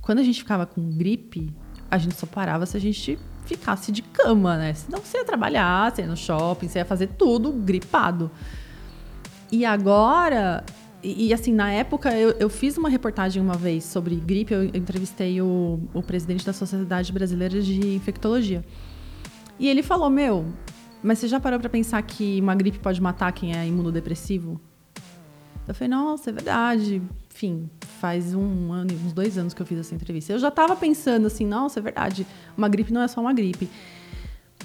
quando a gente ficava com gripe, a gente só parava se a gente ficasse de cama, né? Senão você ia trabalhar, você ia no shopping, você ia fazer tudo gripado. E agora, e, e assim, na época, eu, eu, fiz uma reportagem uma vez sobre gripe, eu entrevistei o, o presidente da Sociedade Brasileira de Infectologia. E ele falou: Meu, mas você já parou para pensar que uma gripe pode matar quem é imunodepressivo? Eu falei, nossa, é verdade. Enfim, faz um ano, uns dois anos que eu fiz essa entrevista. Eu já estava pensando assim, nossa, é verdade. Uma gripe não é só uma gripe.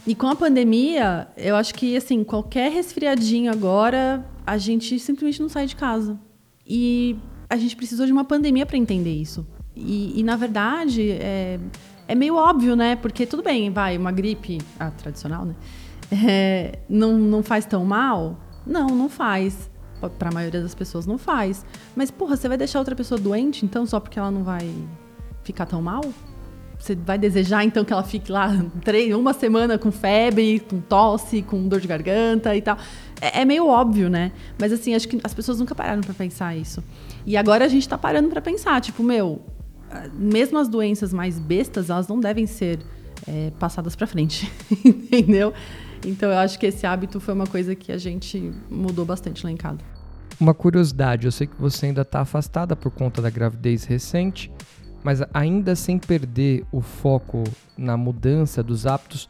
E com a pandemia, eu acho que assim, qualquer resfriadinho agora, a gente simplesmente não sai de casa. E a gente precisou de uma pandemia para entender isso. E, e na verdade, é, é meio óbvio, né? Porque tudo bem, vai, uma gripe, a tradicional, né? É, não, não faz tão mal? Não, não faz. Para a maioria das pessoas não faz. Mas, porra, você vai deixar outra pessoa doente, então, só porque ela não vai ficar tão mal? Você vai desejar, então, que ela fique lá três, uma semana com febre, com tosse, com dor de garganta e tal. É, é meio óbvio, né? Mas, assim, acho que as pessoas nunca pararam para pensar isso. E agora a gente está parando para pensar, tipo, meu, mesmo as doenças mais bestas, elas não devem ser é, passadas para frente, [LAUGHS] entendeu? Então eu acho que esse hábito foi uma coisa que a gente mudou bastante lá em casa. Uma curiosidade, eu sei que você ainda está afastada por conta da gravidez recente, mas ainda sem perder o foco na mudança dos hábitos,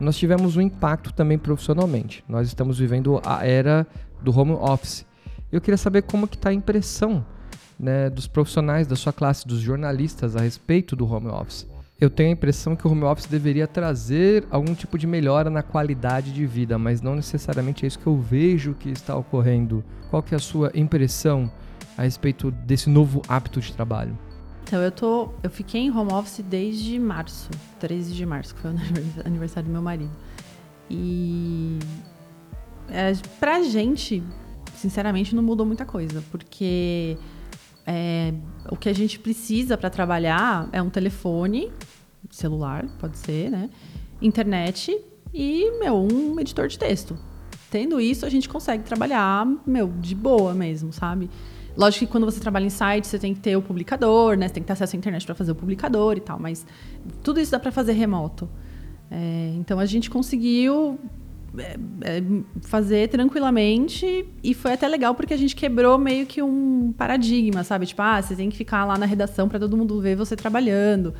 nós tivemos um impacto também profissionalmente. Nós estamos vivendo a era do home office. Eu queria saber como que está a impressão né, dos profissionais da sua classe, dos jornalistas a respeito do home office eu tenho a impressão que o home office deveria trazer algum tipo de melhora na qualidade de vida, mas não necessariamente é isso que eu vejo que está ocorrendo. Qual que é a sua impressão a respeito desse novo hábito de trabalho? Então, eu tô, eu fiquei em home office desde março, 13 de março, que foi o [LAUGHS] aniversário do meu marido. E é, pra gente, sinceramente, não mudou muita coisa, porque é, o que a gente precisa para trabalhar é um telefone, celular, pode ser, né? Internet e, meu, um editor de texto. Tendo isso, a gente consegue trabalhar, meu, de boa mesmo, sabe? Lógico que quando você trabalha em site, você tem que ter o publicador, né? Você tem que ter acesso à internet para fazer o publicador e tal, mas tudo isso dá para fazer remoto. É, então a gente conseguiu é, é, fazer tranquilamente e foi até legal porque a gente quebrou meio que um paradigma, sabe? Tipo, ah, você tem que ficar lá na redação para todo mundo ver você trabalhando.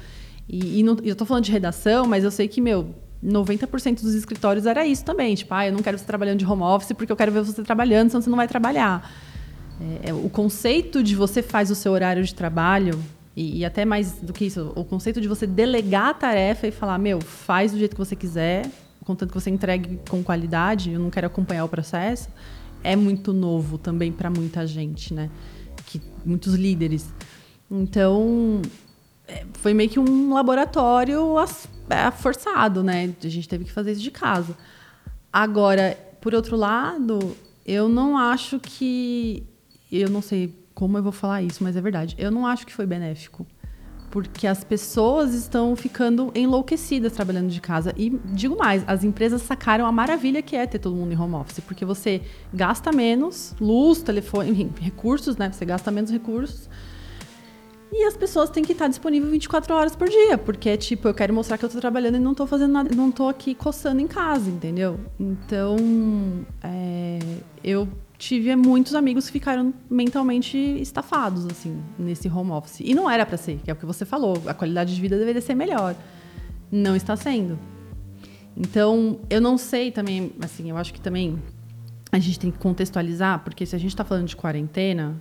E, e não, eu tô falando de redação, mas eu sei que, meu, 90% dos escritórios era isso também. Tipo, ah, eu não quero você trabalhando de home office porque eu quero ver você trabalhando, senão você não vai trabalhar. É, é o conceito de você faz o seu horário de trabalho, e, e, até mais do que isso, o conceito de você delegar a tarefa e falar, meu, faz do jeito que você quiser, contanto que você entregue com qualidade, eu não quero acompanhar o processo, é muito novo também para muita gente, né? Que, muitos líderes. Então, foi meio que um laboratório é, forçado, né? A gente teve que fazer isso de casa. Agora, por outro lado, eu não acho que. Eu não sei como eu vou falar isso, mas é verdade. Eu não acho que foi benéfico porque as pessoas estão ficando enlouquecidas trabalhando de casa. E digo mais, as empresas sacaram a maravilha que é ter todo mundo em home office, porque você gasta menos luz, telefone, recursos, né? Você gasta menos recursos. E as pessoas têm que estar disponíveis 24 horas por dia, porque tipo, eu quero mostrar que eu tô trabalhando e não tô fazendo nada, não tô aqui coçando em casa, entendeu? Então, é, eu tive muitos amigos que ficaram mentalmente estafados, assim, nesse home office. E não era para ser, que é o que você falou, a qualidade de vida deveria ser melhor. Não está sendo. Então, eu não sei também, assim, eu acho que também a gente tem que contextualizar, porque se a gente está falando de quarentena,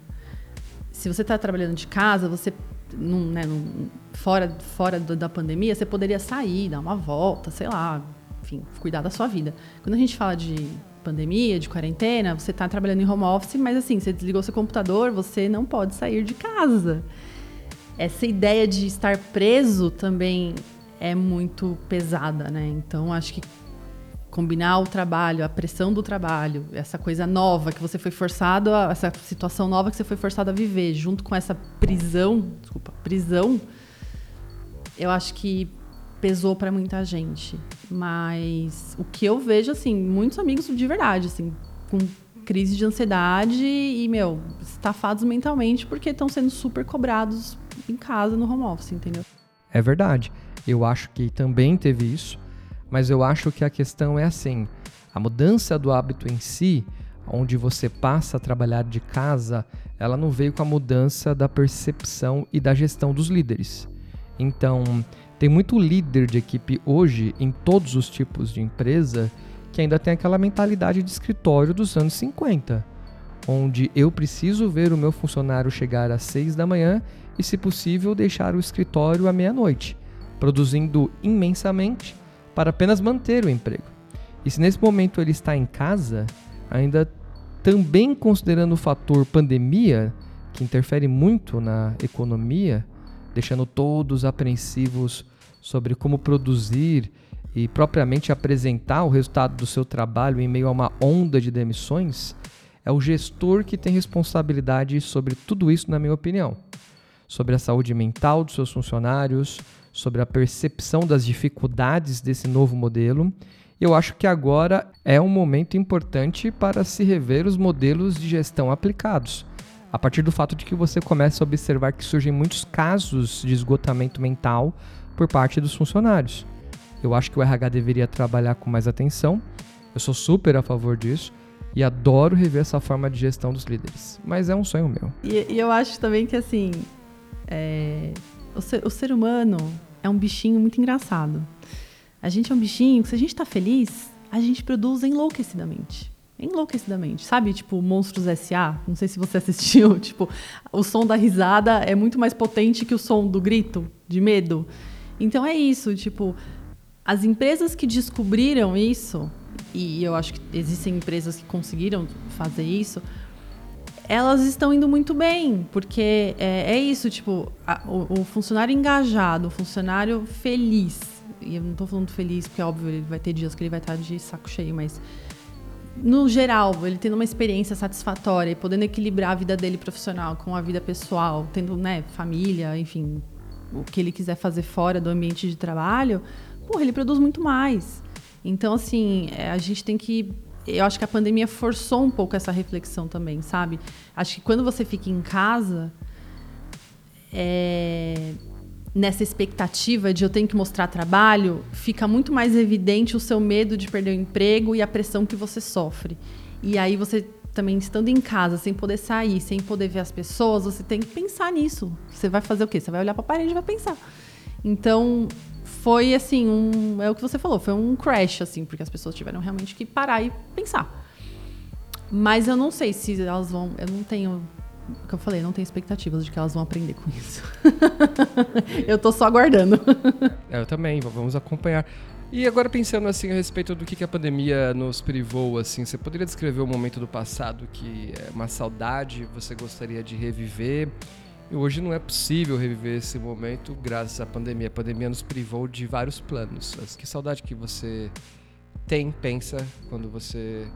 se você está trabalhando de casa, você num, né, num, fora, fora da pandemia, você poderia sair, dar uma volta, sei lá, enfim, cuidar da sua vida. Quando a gente fala de pandemia, de quarentena, você está trabalhando em home office, mas assim, você desligou seu computador, você não pode sair de casa. Essa ideia de estar preso também é muito pesada, né? Então, acho que combinar o trabalho, a pressão do trabalho, essa coisa nova que você foi forçado, a, essa situação nova que você foi forçado a viver, junto com essa prisão, desculpa, prisão, eu acho que pesou para muita gente. Mas o que eu vejo, assim, muitos amigos de verdade, assim, com crise de ansiedade e, meu, estafados mentalmente porque estão sendo super cobrados em casa no home office, entendeu? É verdade. Eu acho que também teve isso, mas eu acho que a questão é assim: a mudança do hábito em si, onde você passa a trabalhar de casa, ela não veio com a mudança da percepção e da gestão dos líderes. Então, tem muito líder de equipe hoje, em todos os tipos de empresa, que ainda tem aquela mentalidade de escritório dos anos 50, onde eu preciso ver o meu funcionário chegar às 6 da manhã e, se possível, deixar o escritório à meia-noite, produzindo imensamente para apenas manter o emprego. E se nesse momento ele está em casa, ainda também considerando o fator pandemia, que interfere muito na economia, deixando todos apreensivos sobre como produzir e propriamente apresentar o resultado do seu trabalho em meio a uma onda de demissões, é o gestor que tem responsabilidade sobre tudo isso, na minha opinião. Sobre a saúde mental dos seus funcionários, sobre a percepção das dificuldades desse novo modelo. Eu acho que agora é um momento importante para se rever os modelos de gestão aplicados a partir do fato de que você começa a observar que surgem muitos casos de esgotamento mental por parte dos funcionários. Eu acho que o RH deveria trabalhar com mais atenção. Eu sou super a favor disso e adoro rever essa forma de gestão dos líderes. Mas é um sonho meu. E, e eu acho também que assim, é, o, ser, o ser humano é um bichinho muito engraçado. A gente é um bichinho que se a gente está feliz, a gente produz enlouquecidamente enlouquecidamente. Sabe, tipo, Monstros S.A.? Não sei se você [LAUGHS] assistiu. Tipo, o som da risada é muito mais potente que o som do grito, de medo. Então é isso, tipo, as empresas que descobriram isso, e eu acho que existem empresas que conseguiram fazer isso, elas estão indo muito bem, porque é, é isso, tipo, a, o, o, funcionário engajado, o funcionário feliz, e eu não estou falando feliz, porque óbvio, ele vai ter dias que ele vai estar de saco cheio, mas no geral, ele tendo uma experiência satisfatória e podendo equilibrar a vida dele profissional com a vida pessoal, tendo né, família, enfim, o que ele quiser fazer fora do ambiente de trabalho, porra, ele produz muito mais. Então, assim, é, a gente tem que. Eu acho que a pandemia forçou um pouco essa reflexão também, sabe? Acho que quando você fica em casa, é, nessa expectativa de eu tenho que mostrar trabalho, fica muito mais evidente o seu medo de perder o emprego e a pressão que você sofre. E aí você também estando em casa, sem poder sair, sem poder ver as pessoas, você tem que pensar nisso. Você vai fazer o quê? Você vai olhar para a parede e vai pensar. Então, foi assim, um, é o que você falou, foi um crash assim, porque as pessoas tiveram realmente que parar e pensar. Mas eu não sei se elas vão, eu não tenho o que eu falei, não tenho expectativas de que elas vão aprender com isso. [LAUGHS] eu tô só aguardando. [LAUGHS] É, eu também, vamos acompanhar. E agora pensando assim a respeito do que a pandemia nos privou, assim, você poderia descrever o momento do passado que é uma saudade, você gostaria de reviver? E hoje não é possível reviver esse momento graças à pandemia. A pandemia nos privou de vários planos. Que saudade que você tem, pensa, quando você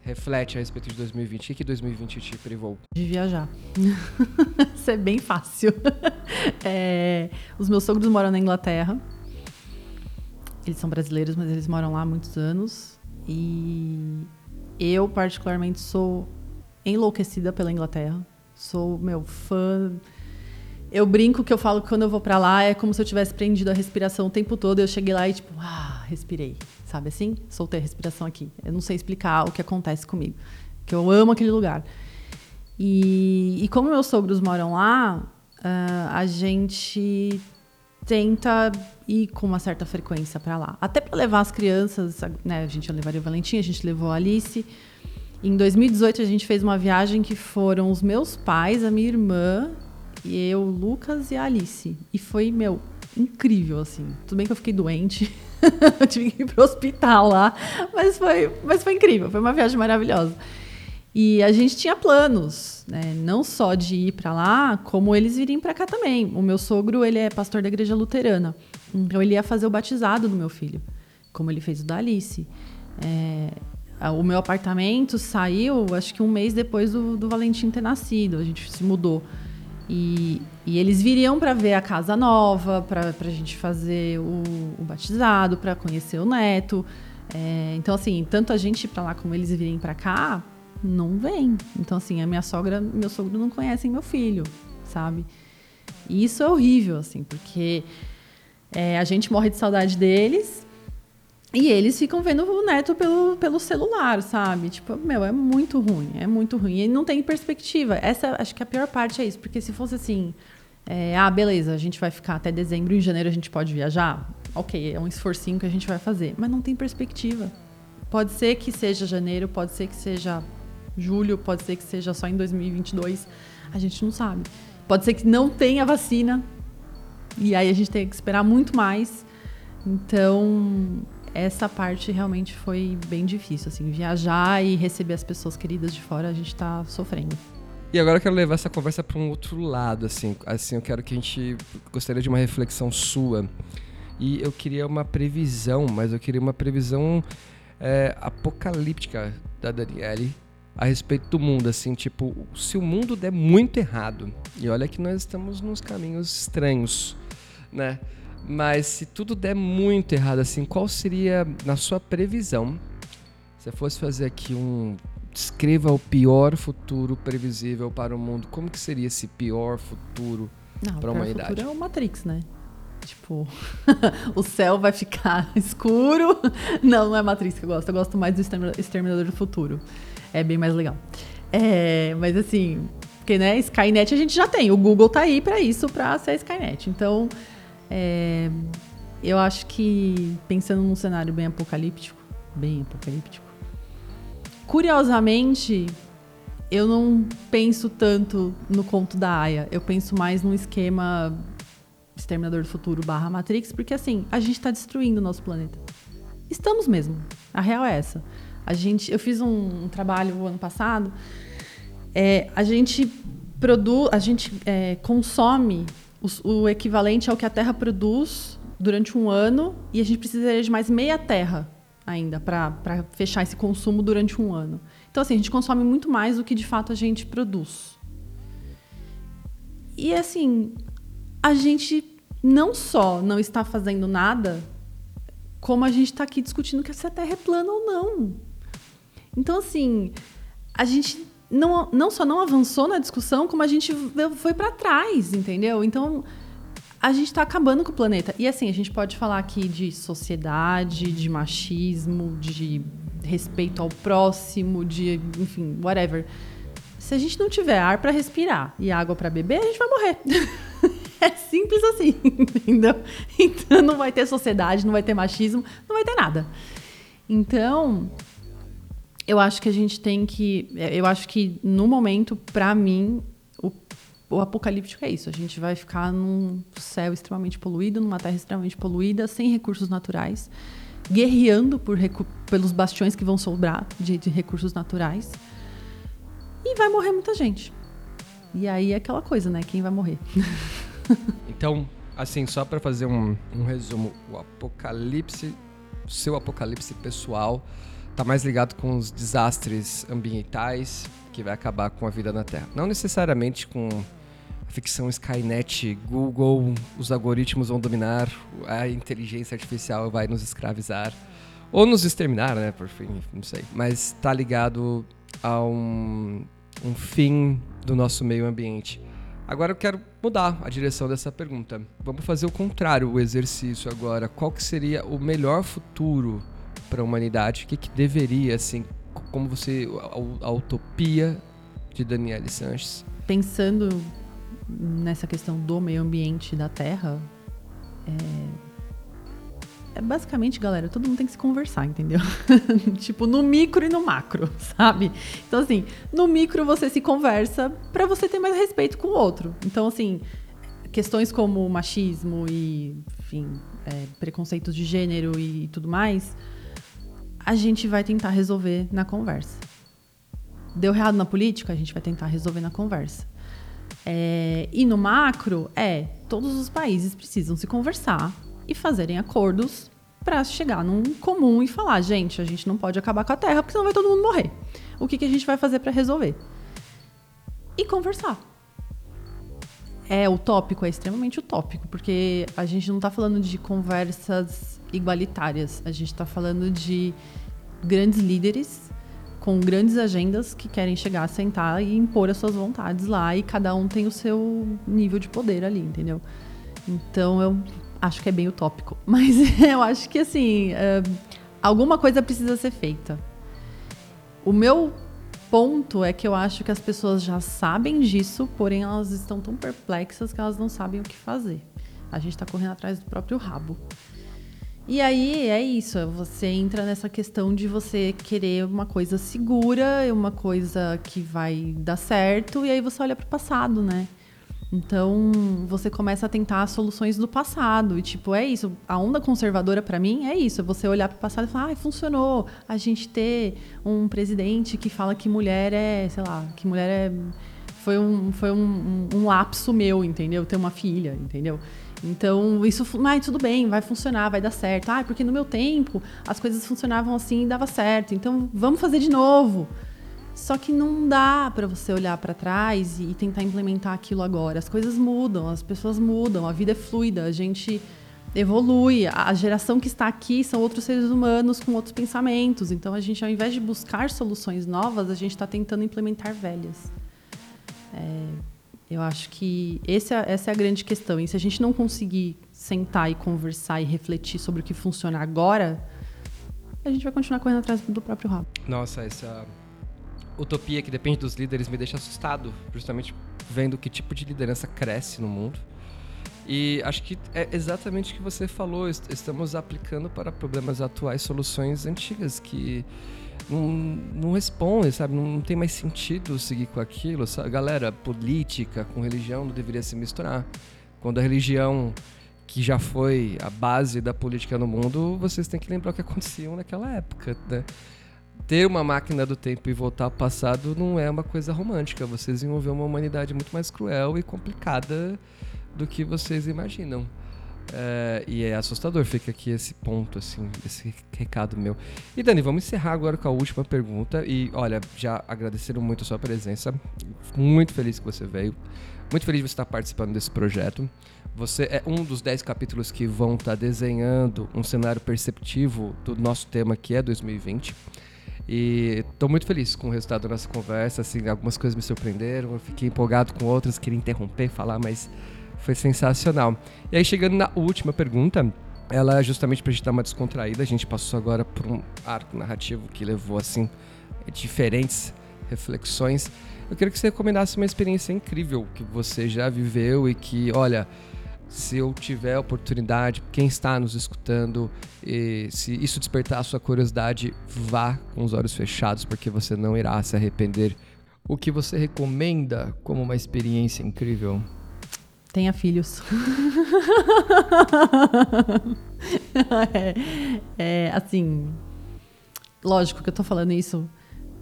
reflete a respeito de 2020? O que, que 2020 te privou? De viajar. [LAUGHS] Isso é bem fácil. [LAUGHS] É, os meus sogros moram na Inglaterra. Eles são brasileiros, mas eles moram lá há muitos anos. E eu, particularmente, sou enlouquecida pela Inglaterra. Sou, meu, fã eu brinco que eu falo que quando eu vou para lá é como se eu tivesse prendido a respiração o tempo todo. Eu cheguei lá e tipo, ah, respirei, sabe assim? Soltei a respiração aqui. Eu não sei explicar o que acontece comigo, que eu amo aquele lugar. E, e como meus sogros moram lá, uh, a gente tenta ir com uma certa frequência para lá. Até para levar as crianças, né? A gente levaria o Valentim, a gente levou a Alice. Em 2018 a gente fez uma viagem que foram os meus pais, a minha irmã, e eu, Lucas e a Alice. E foi, meu, incrível, assim. Tudo bem que eu fiquei doente. eu [LAUGHS] tive que ir pro hospital lá. Mas foi, mas foi incrível. Foi uma viagem maravilhosa. E a gente tinha planos, né? não só de ir para lá, como eles virem para cá também. O meu sogro, ele é pastor da igreja luterana, então ele ia fazer o batizado do meu filho, como ele fez o da Alice. É, o meu apartamento saiu, acho que um mês depois do, do Valentim ter nascido, a gente se mudou. E, e eles viriam para ver a casa nova, para a gente fazer o, o batizado, para conhecer o neto. É, então, assim, tanto a gente ir para lá como eles virem para cá, não vem. Então, assim, a minha sogra, meu sogro não conhecem meu filho, sabe? E isso é horrível, assim, porque é, a gente morre de saudade deles e eles ficam vendo o neto pelo, pelo celular, sabe? Tipo, meu, é muito ruim, é muito ruim. E não tem perspectiva. Essa, acho que a pior parte é isso, porque se fosse assim, é, ah, beleza, a gente vai ficar até dezembro, em janeiro a gente pode viajar. Ok, é um esforcinho que a gente vai fazer, mas não tem perspectiva. Pode ser que seja janeiro, pode ser que seja julho, pode ser que seja só em 2022, a gente não sabe. Pode ser que não tenha vacina e aí a gente tem que esperar muito mais. Então, essa parte realmente foi bem difícil, assim, viajar e receber as pessoas queridas de fora, a gente está sofrendo. E agora eu quero levar essa conversa para um outro lado, assim, assim, eu quero que a gente gostaria de uma reflexão sua. E eu queria uma previsão, mas eu queria uma previsão é, apocalíptica da Daniele a respeito do mundo, assim, tipo, se o mundo der muito errado, e olha que nós estamos nos caminhos estranhos, né? Mas se tudo der muito errado, assim, qual seria, na sua previsão, se eu fosse fazer aqui um. Descreva o pior futuro previsível para o mundo. Como que seria esse pior futuro para a humanidade? O futuro é o Matrix, né? Tipo, [LAUGHS] o céu vai ficar [LAUGHS] escuro. Não, não é Matrix que eu gosto. Eu gosto mais do Exterminador do Futuro é bem mais legal. É, mas assim, porque né, Skynet a gente já tem, o Google tá aí para isso, para ser Skynet. Então, é, eu acho que pensando num cenário bem apocalíptico, bem apocalíptico, curiosamente, eu não penso tanto no conto da Aya, eu penso mais num esquema Exterminador do Futuro barra Matrix, porque assim, a gente está destruindo o nosso planeta. Estamos mesmo. A real é essa. A gente, eu fiz um, um trabalho o ano passado. É, a gente produz, a gente é, consome o, o, equivalente ao que a Terra produz durante um ano e a gente precisaria de mais meia Terra ainda para fechar esse consumo durante um ano. Então assim a gente consome muito mais do que de fato a gente produz. E assim a gente não só não está fazendo nada, como a gente está aqui discutindo que essa Terra é plana ou não. Então, assim, a gente não, não só não avançou na discussão, como a gente foi para trás, entendeu? Então, a gente está acabando com o planeta. E assim, a gente pode falar aqui de sociedade, de machismo, de respeito ao próximo, de, enfim, whatever. Se a gente não tiver ar para respirar e água para beber, a gente vai morrer. [LAUGHS] é simples assim, entendeu? Então não vai ter sociedade, não vai ter machismo, não vai ter nada. Então, eu acho que a gente tem que. É, eu acho que no momento, para mim, o, o apocalíptico é isso. A gente vai ficar num céu extremamente poluído, numa terra extremamente poluída, sem recursos naturais, guerreando por recu pelos bastiões que vão sobrar de, de recursos naturais. E vai morrer muita gente. E aí é aquela coisa, né? Quem vai morrer? [LAUGHS] então, assim, só para fazer um, um resumo, o apocalipse, seu apocalipse pessoal tá mais ligado com os desastres ambientais que vai acabar com a vida na Terra. Não necessariamente com a ficção Skynet, Google, os algoritmos vão dominar, a inteligência artificial vai nos escravizar ou nos exterminar, né, por fim, não sei. Mas tá ligado a um, um fim do nosso meio ambiente. Agora eu quero mudar a direção dessa pergunta. Vamos fazer o contrário, o exercício agora. Qual que seria o melhor futuro para a humanidade? O que, que deveria, assim, como você, a, a utopia de Daniele Sanches? Pensando nessa questão do meio ambiente da Terra, é, é basicamente, galera, todo mundo tem que se conversar, entendeu? [LAUGHS] tipo, no micro e no macro, [LAUGHS] sabe? Então, assim, no micro você se conversa para você ter mais respeito com o outro. Então, assim, questões como machismo e, enfim, é, preconceitos de gênero e tudo mais, a gente vai tentar resolver na conversa. Deu errado na política, a gente vai tentar resolver na conversa. É, e no macro, é, todos os países precisam se conversar e fazerem acordos para chegar num comum e falar, gente, a gente não pode acabar com a Terra porque senão vai todo mundo morrer. O que, que a gente vai fazer para resolver? E conversar. É utópico, é extremamente utópico, porque a gente não está falando de conversas igualitárias, a gente está falando de grandes líderes com grandes agendas que querem chegar, sentar e impor as suas vontades lá e cada um tem o seu nível de poder ali, entendeu? Então eu acho que é bem utópico. [LAUGHS] Mas eu acho que, assim, uh, alguma coisa precisa ser feita. O meu ponto é que eu acho que as pessoas já sabem disso, porém elas estão tão perplexas que elas não sabem o que fazer. A gente está correndo atrás do próprio rabo. E aí é isso, você entra nessa questão de você querer uma coisa segura, uma coisa que vai dar certo, e aí você olha para o passado, né? Então, você começa a tentar soluções do passado. E, tipo, é isso. A onda conservadora, para mim, é isso. É você olhar para o passado e falar, ah, funcionou. A gente ter um presidente que fala que mulher é, sei lá, que mulher é. Foi um, foi um, um, um lapso meu, entendeu? Ter uma filha, entendeu? Então, isso, mas tudo bem, vai funcionar, vai dar certo. Ah, porque no meu tempo as coisas funcionavam assim e dava certo. Então, vamos fazer de novo. Só que não dá para você olhar para trás e tentar implementar aquilo agora. As coisas mudam, as pessoas mudam, a vida é fluida, a gente evolui. A geração que está aqui são outros seres humanos com outros pensamentos. Então a gente, ao invés de buscar soluções novas, a gente está tentando implementar velhas. É, eu acho que esse é, essa é a grande questão. E se a gente não conseguir sentar e conversar e refletir sobre o que funciona agora, a gente vai continuar correndo atrás do próprio rabo. Nossa, essa utopia que depende dos líderes me deixa assustado, justamente vendo que tipo de liderança cresce no mundo. E acho que é exatamente o que você falou. Estamos aplicando para problemas atuais soluções antigas que não, não respondem, sabe? Não, não, tem mais sentido seguir com aquilo. Sabe? Galera, política com religião não deveria se misturar. Quando a religião, que já foi a base da política no mundo, vocês têm que lembrar o que acontecia naquela época, né? ter uma máquina do tempo e voltar ao passado não é uma coisa romântica. Vocês desenvolver uma humanidade muito mais cruel e complicada do que vocês imaginam. É, e é assustador, fica aqui esse ponto, assim, esse recado meu. E Dani, vamos encerrar agora com a última pergunta. E olha, já agradeceram muito a sua presença. Muito feliz que você veio. Muito feliz de você estar participando desse projeto. Você é um dos dez capítulos que vão estar desenhando um cenário perceptivo do nosso tema que é 2020. E estou muito feliz com o resultado da nossa conversa. Assim, algumas coisas me surpreenderam, eu fiquei empolgado com outras, queria interromper, falar, mas foi sensacional. E aí, chegando na última pergunta, ela é justamente para a gente dar uma descontraída. A gente passou agora por um arco narrativo que levou assim diferentes reflexões. Eu queria que você recomendasse uma experiência incrível que você já viveu e que, olha, se eu tiver oportunidade, quem está nos escutando, se isso despertar a sua curiosidade, vá com os olhos fechados, porque você não irá se arrepender. O que você recomenda como uma experiência incrível? Tenha filhos. [LAUGHS] é, é, assim, lógico que eu tô falando isso.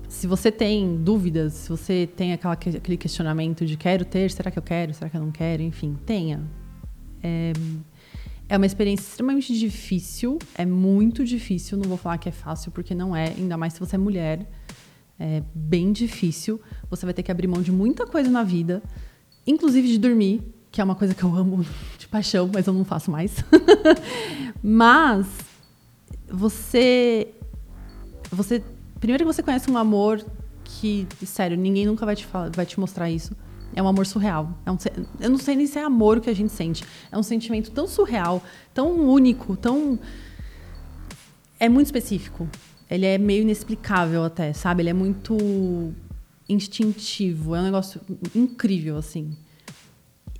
Se você tem dúvidas, se você tem aquela, aquele questionamento de quero ter, será que eu quero, será que eu não quero, enfim, tenha é, é uma experiência extremamente difícil, é muito difícil, não vou falar que é fácil, porque não é, ainda mais se você é mulher. É bem difícil. Você vai ter que abrir mão de muita coisa na vida, inclusive de dormir, que é uma coisa que eu amo de paixão, mas eu não faço mais. [LAUGHS] mas você você primeiro que você conhece um amor que, sério, ninguém nunca vai te falar, vai te mostrar isso É um amor surreal. É um, eu não sei nem se é amor o que a gente sente. É um sentimento tão surreal, tão único, tão. É muito específico. Ele é meio inexplicável até, sabe? Ele é muito instintivo. É um negócio incrível, assim.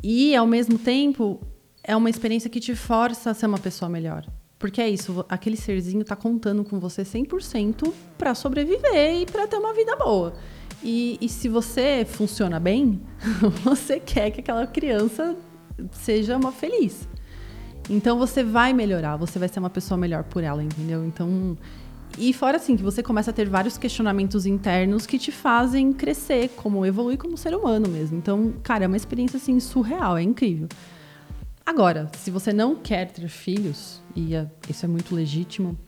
E, ao mesmo tempo, é uma experiência que te força a ser uma pessoa melhor. Porque é isso, aquele serzinho tá contando com você 100% para sobreviver e para ter uma vida boa. E, e se você funciona bem, [LAUGHS] você quer que aquela criança seja uma feliz. Então você vai melhorar, você vai ser uma pessoa melhor por ela, entendeu? Então. E fora assim, que você começa a ter vários questionamentos internos que te fazem crescer, como evoluir como ser humano mesmo. Então, cara, é uma experiência assim surreal, é incrível. Agora, se você não quer ter filhos, e isso é muito legítimo,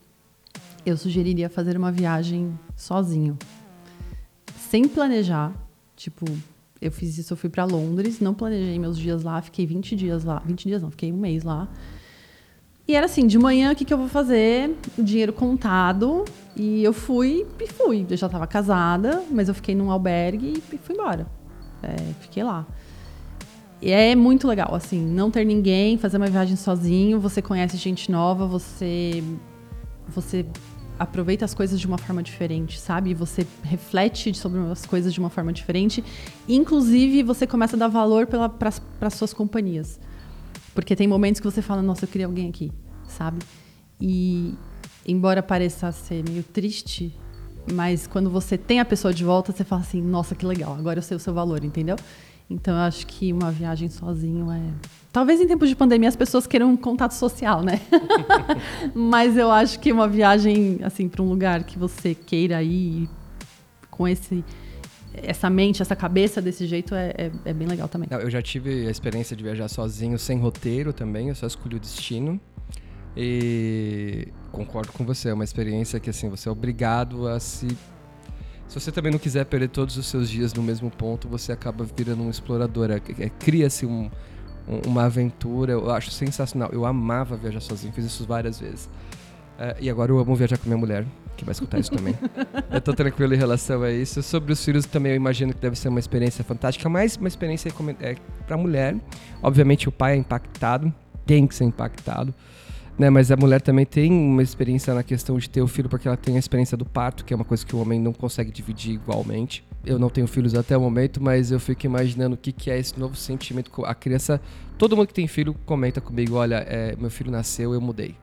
eu sugeriria fazer uma viagem sozinho sem planejar. Tipo, eu fiz isso, eu fui para Londres, não planejei meus dias lá, fiquei 20 dias lá. 20 dias não, fiquei um mês lá. E era assim, de manhã, o que, que eu vou fazer? O dinheiro contado. E eu fui e fui. Eu já estava casada, mas eu fiquei num albergue e fui embora. É, fiquei lá. E é muito legal, assim, não ter ninguém, fazer uma viagem sozinho, você conhece gente nova, você você aproveita as coisas de uma forma diferente, sabe? Você reflete sobre as coisas de uma forma diferente. Inclusive, você começa a dar valor para as suas companhias. Porque tem momentos que você fala, nossa, eu queria alguém aqui, sabe? E embora pareça ser meio triste, mas quando você tem a pessoa de volta, você fala assim, nossa, que legal, agora eu sei o seu valor, entendeu? Então eu acho que uma viagem sozinho é Talvez em tempos de pandemia as pessoas queiram um contato social, né? [LAUGHS] Mas eu acho que uma viagem assim para um lugar que você queira ir com esse essa mente, essa cabeça desse jeito é, é, é bem legal também. Eu já tive a experiência de viajar sozinho, sem roteiro também, eu só escolhi o destino. E concordo com você, é uma experiência que assim, você é obrigado a se se você também não quiser perder todos os seus dias no mesmo ponto, você acaba virando um explorador. É, é, Cria-se um, uma aventura. Eu acho sensacional. Eu amava viajar sozinho, fiz isso várias vezes. Uh, e agora eu amo viajar com minha mulher, que vai escutar isso também. eu tô tranquilo em relação a isso. Sobre os filhos também eu imagino que deve ser uma experiência fantástica, mas uma experiência é, pra mulher. Obviamente o pai é impactado, tem que ser impactado. Né, mas a mulher também tem uma experiência na questão de ter o filho, porque ela tem a experiência do parto, que é uma coisa que o homem não consegue dividir igualmente. Eu não tenho filhos até o momento, mas eu fico imaginando o que, que é esse novo sentimento. A criança, todo mundo que tem filho comenta comigo: olha, é, meu filho nasceu, eu mudei.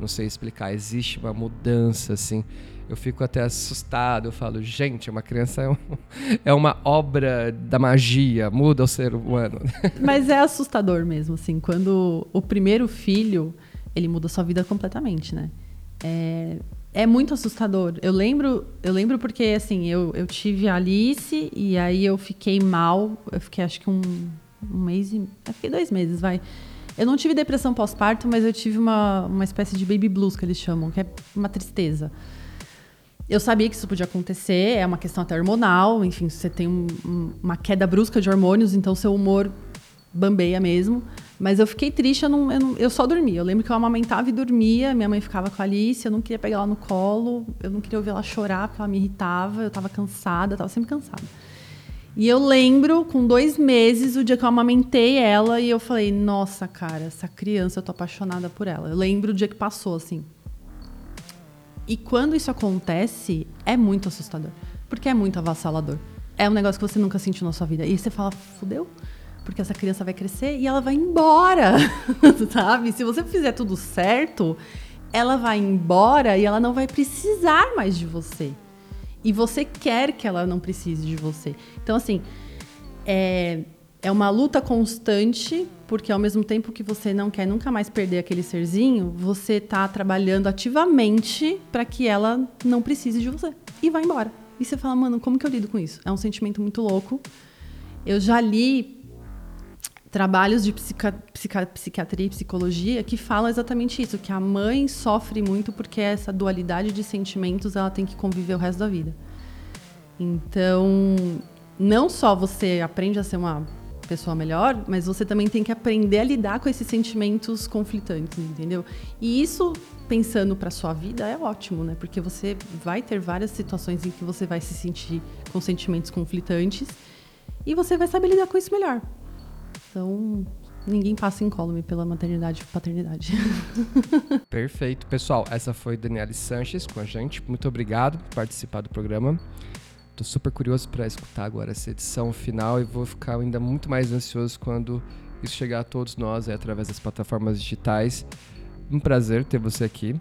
Não sei explicar, existe uma mudança, assim. Eu fico até assustado, eu falo, gente, uma criança é, um, [LAUGHS] é uma obra da magia, muda o ser humano. [LAUGHS] Mas é assustador mesmo, assim, quando o primeiro filho ele muda sua vida completamente, né? É, é muito assustador. Eu lembro, eu lembro porque assim, eu, eu tive a Alice e aí eu fiquei mal. Eu fiquei acho que um, um mês e. Eu fiquei dois meses, vai. Eu não tive depressão pós-parto, mas eu tive uma, uma espécie de baby blues que eles chamam, que é uma tristeza. Eu sabia que isso podia acontecer, é uma questão até hormonal, enfim, você tem um, um, uma queda brusca de hormônios, então seu humor bambeia mesmo. Mas eu fiquei triste, eu, não, eu, não, eu, só dormia. Eu lembro que eu amamentava e dormia, minha mãe ficava com a Alice, eu não queria pegar ela no colo, eu não queria ouvir ela chorar porque ela me irritava, eu estava cansada, estava sempre cansada. E eu lembro, com dois meses, o dia que eu amamentei ela e eu falei, nossa, cara, essa criança, eu tô apaixonada por ela. Eu lembro o dia que passou, assim. E quando isso acontece, é muito assustador. Porque é muito avassalador. É um negócio que você nunca sentiu na sua vida. E você fala, fudeu? porque essa criança vai crescer e ela vai embora, [LAUGHS] sabe? Se você fizer tudo certo, ela vai embora e ela não vai precisar mais de você. E você quer que ela não precise de você. Então, assim, é, é uma luta constante, porque ao mesmo tempo que você não quer nunca mais perder aquele serzinho, você está trabalhando ativamente para que ela não precise de você. E vai embora. E você fala, mano, como que eu lido com isso? É um sentimento muito louco. Eu já li trabalhos de psica, psica, psiquiatria e psicologia que falam exatamente isso, que a mãe sofre muito porque essa dualidade de sentimentos ela tem que conviver o resto da vida. Então, não só você aprende a ser uma pessoa melhor, mas você também tem que aprender a lidar com esses sentimentos conflitantes, entendeu? E isso pensando para sua vida é ótimo, né? Porque você vai ter várias situações em que você vai se sentir com sentimentos conflitantes e você vai saber lidar com isso melhor. Então, ninguém passa incólume pela maternidade e paternidade. [LAUGHS] Perfeito. Pessoal, essa foi Daniele Sanches com a gente. Muito obrigado por participar do programa. Tô super curioso para escutar agora essa edição final e vou ficar ainda muito mais ansioso quando isso chegar a todos nós aí, através das plataformas digitais. Um prazer ter você aqui.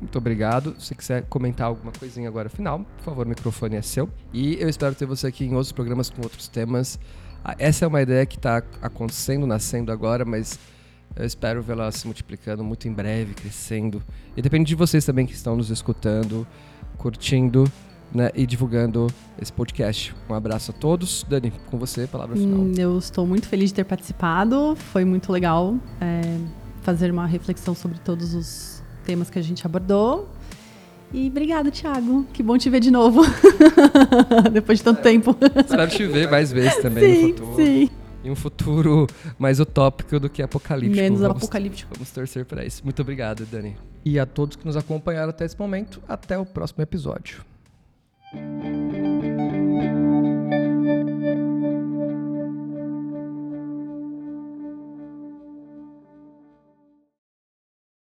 Muito obrigado. Se quiser comentar alguma coisinha agora final, por favor, o microfone é seu. E eu espero ter você aqui em outros programas com outros temas. Ah, essa é uma ideia que está acontecendo, nascendo agora, mas eu espero vê-la se multiplicando muito em breve, crescendo. E depende de vocês também que estão nos escutando, curtindo né, e divulgando esse podcast. Um abraço a todos. Dani, com você, palavra final. Hum, eu estou muito feliz de ter participado. Foi muito legal é, fazer uma reflexão sobre todos os temas que a gente abordou. E obrigada, Thiago. Que bom te ver de novo. [LAUGHS] Depois de tanto é, tempo. Espero te ver mais vezes também sim, no futuro. Sim. Em um futuro mais utópico do que apocalíptico. Menos vamos, apocalíptico. Vamos torcer para isso. Muito obrigado, Dani. E a todos que nos acompanharam até esse momento, até o próximo episódio.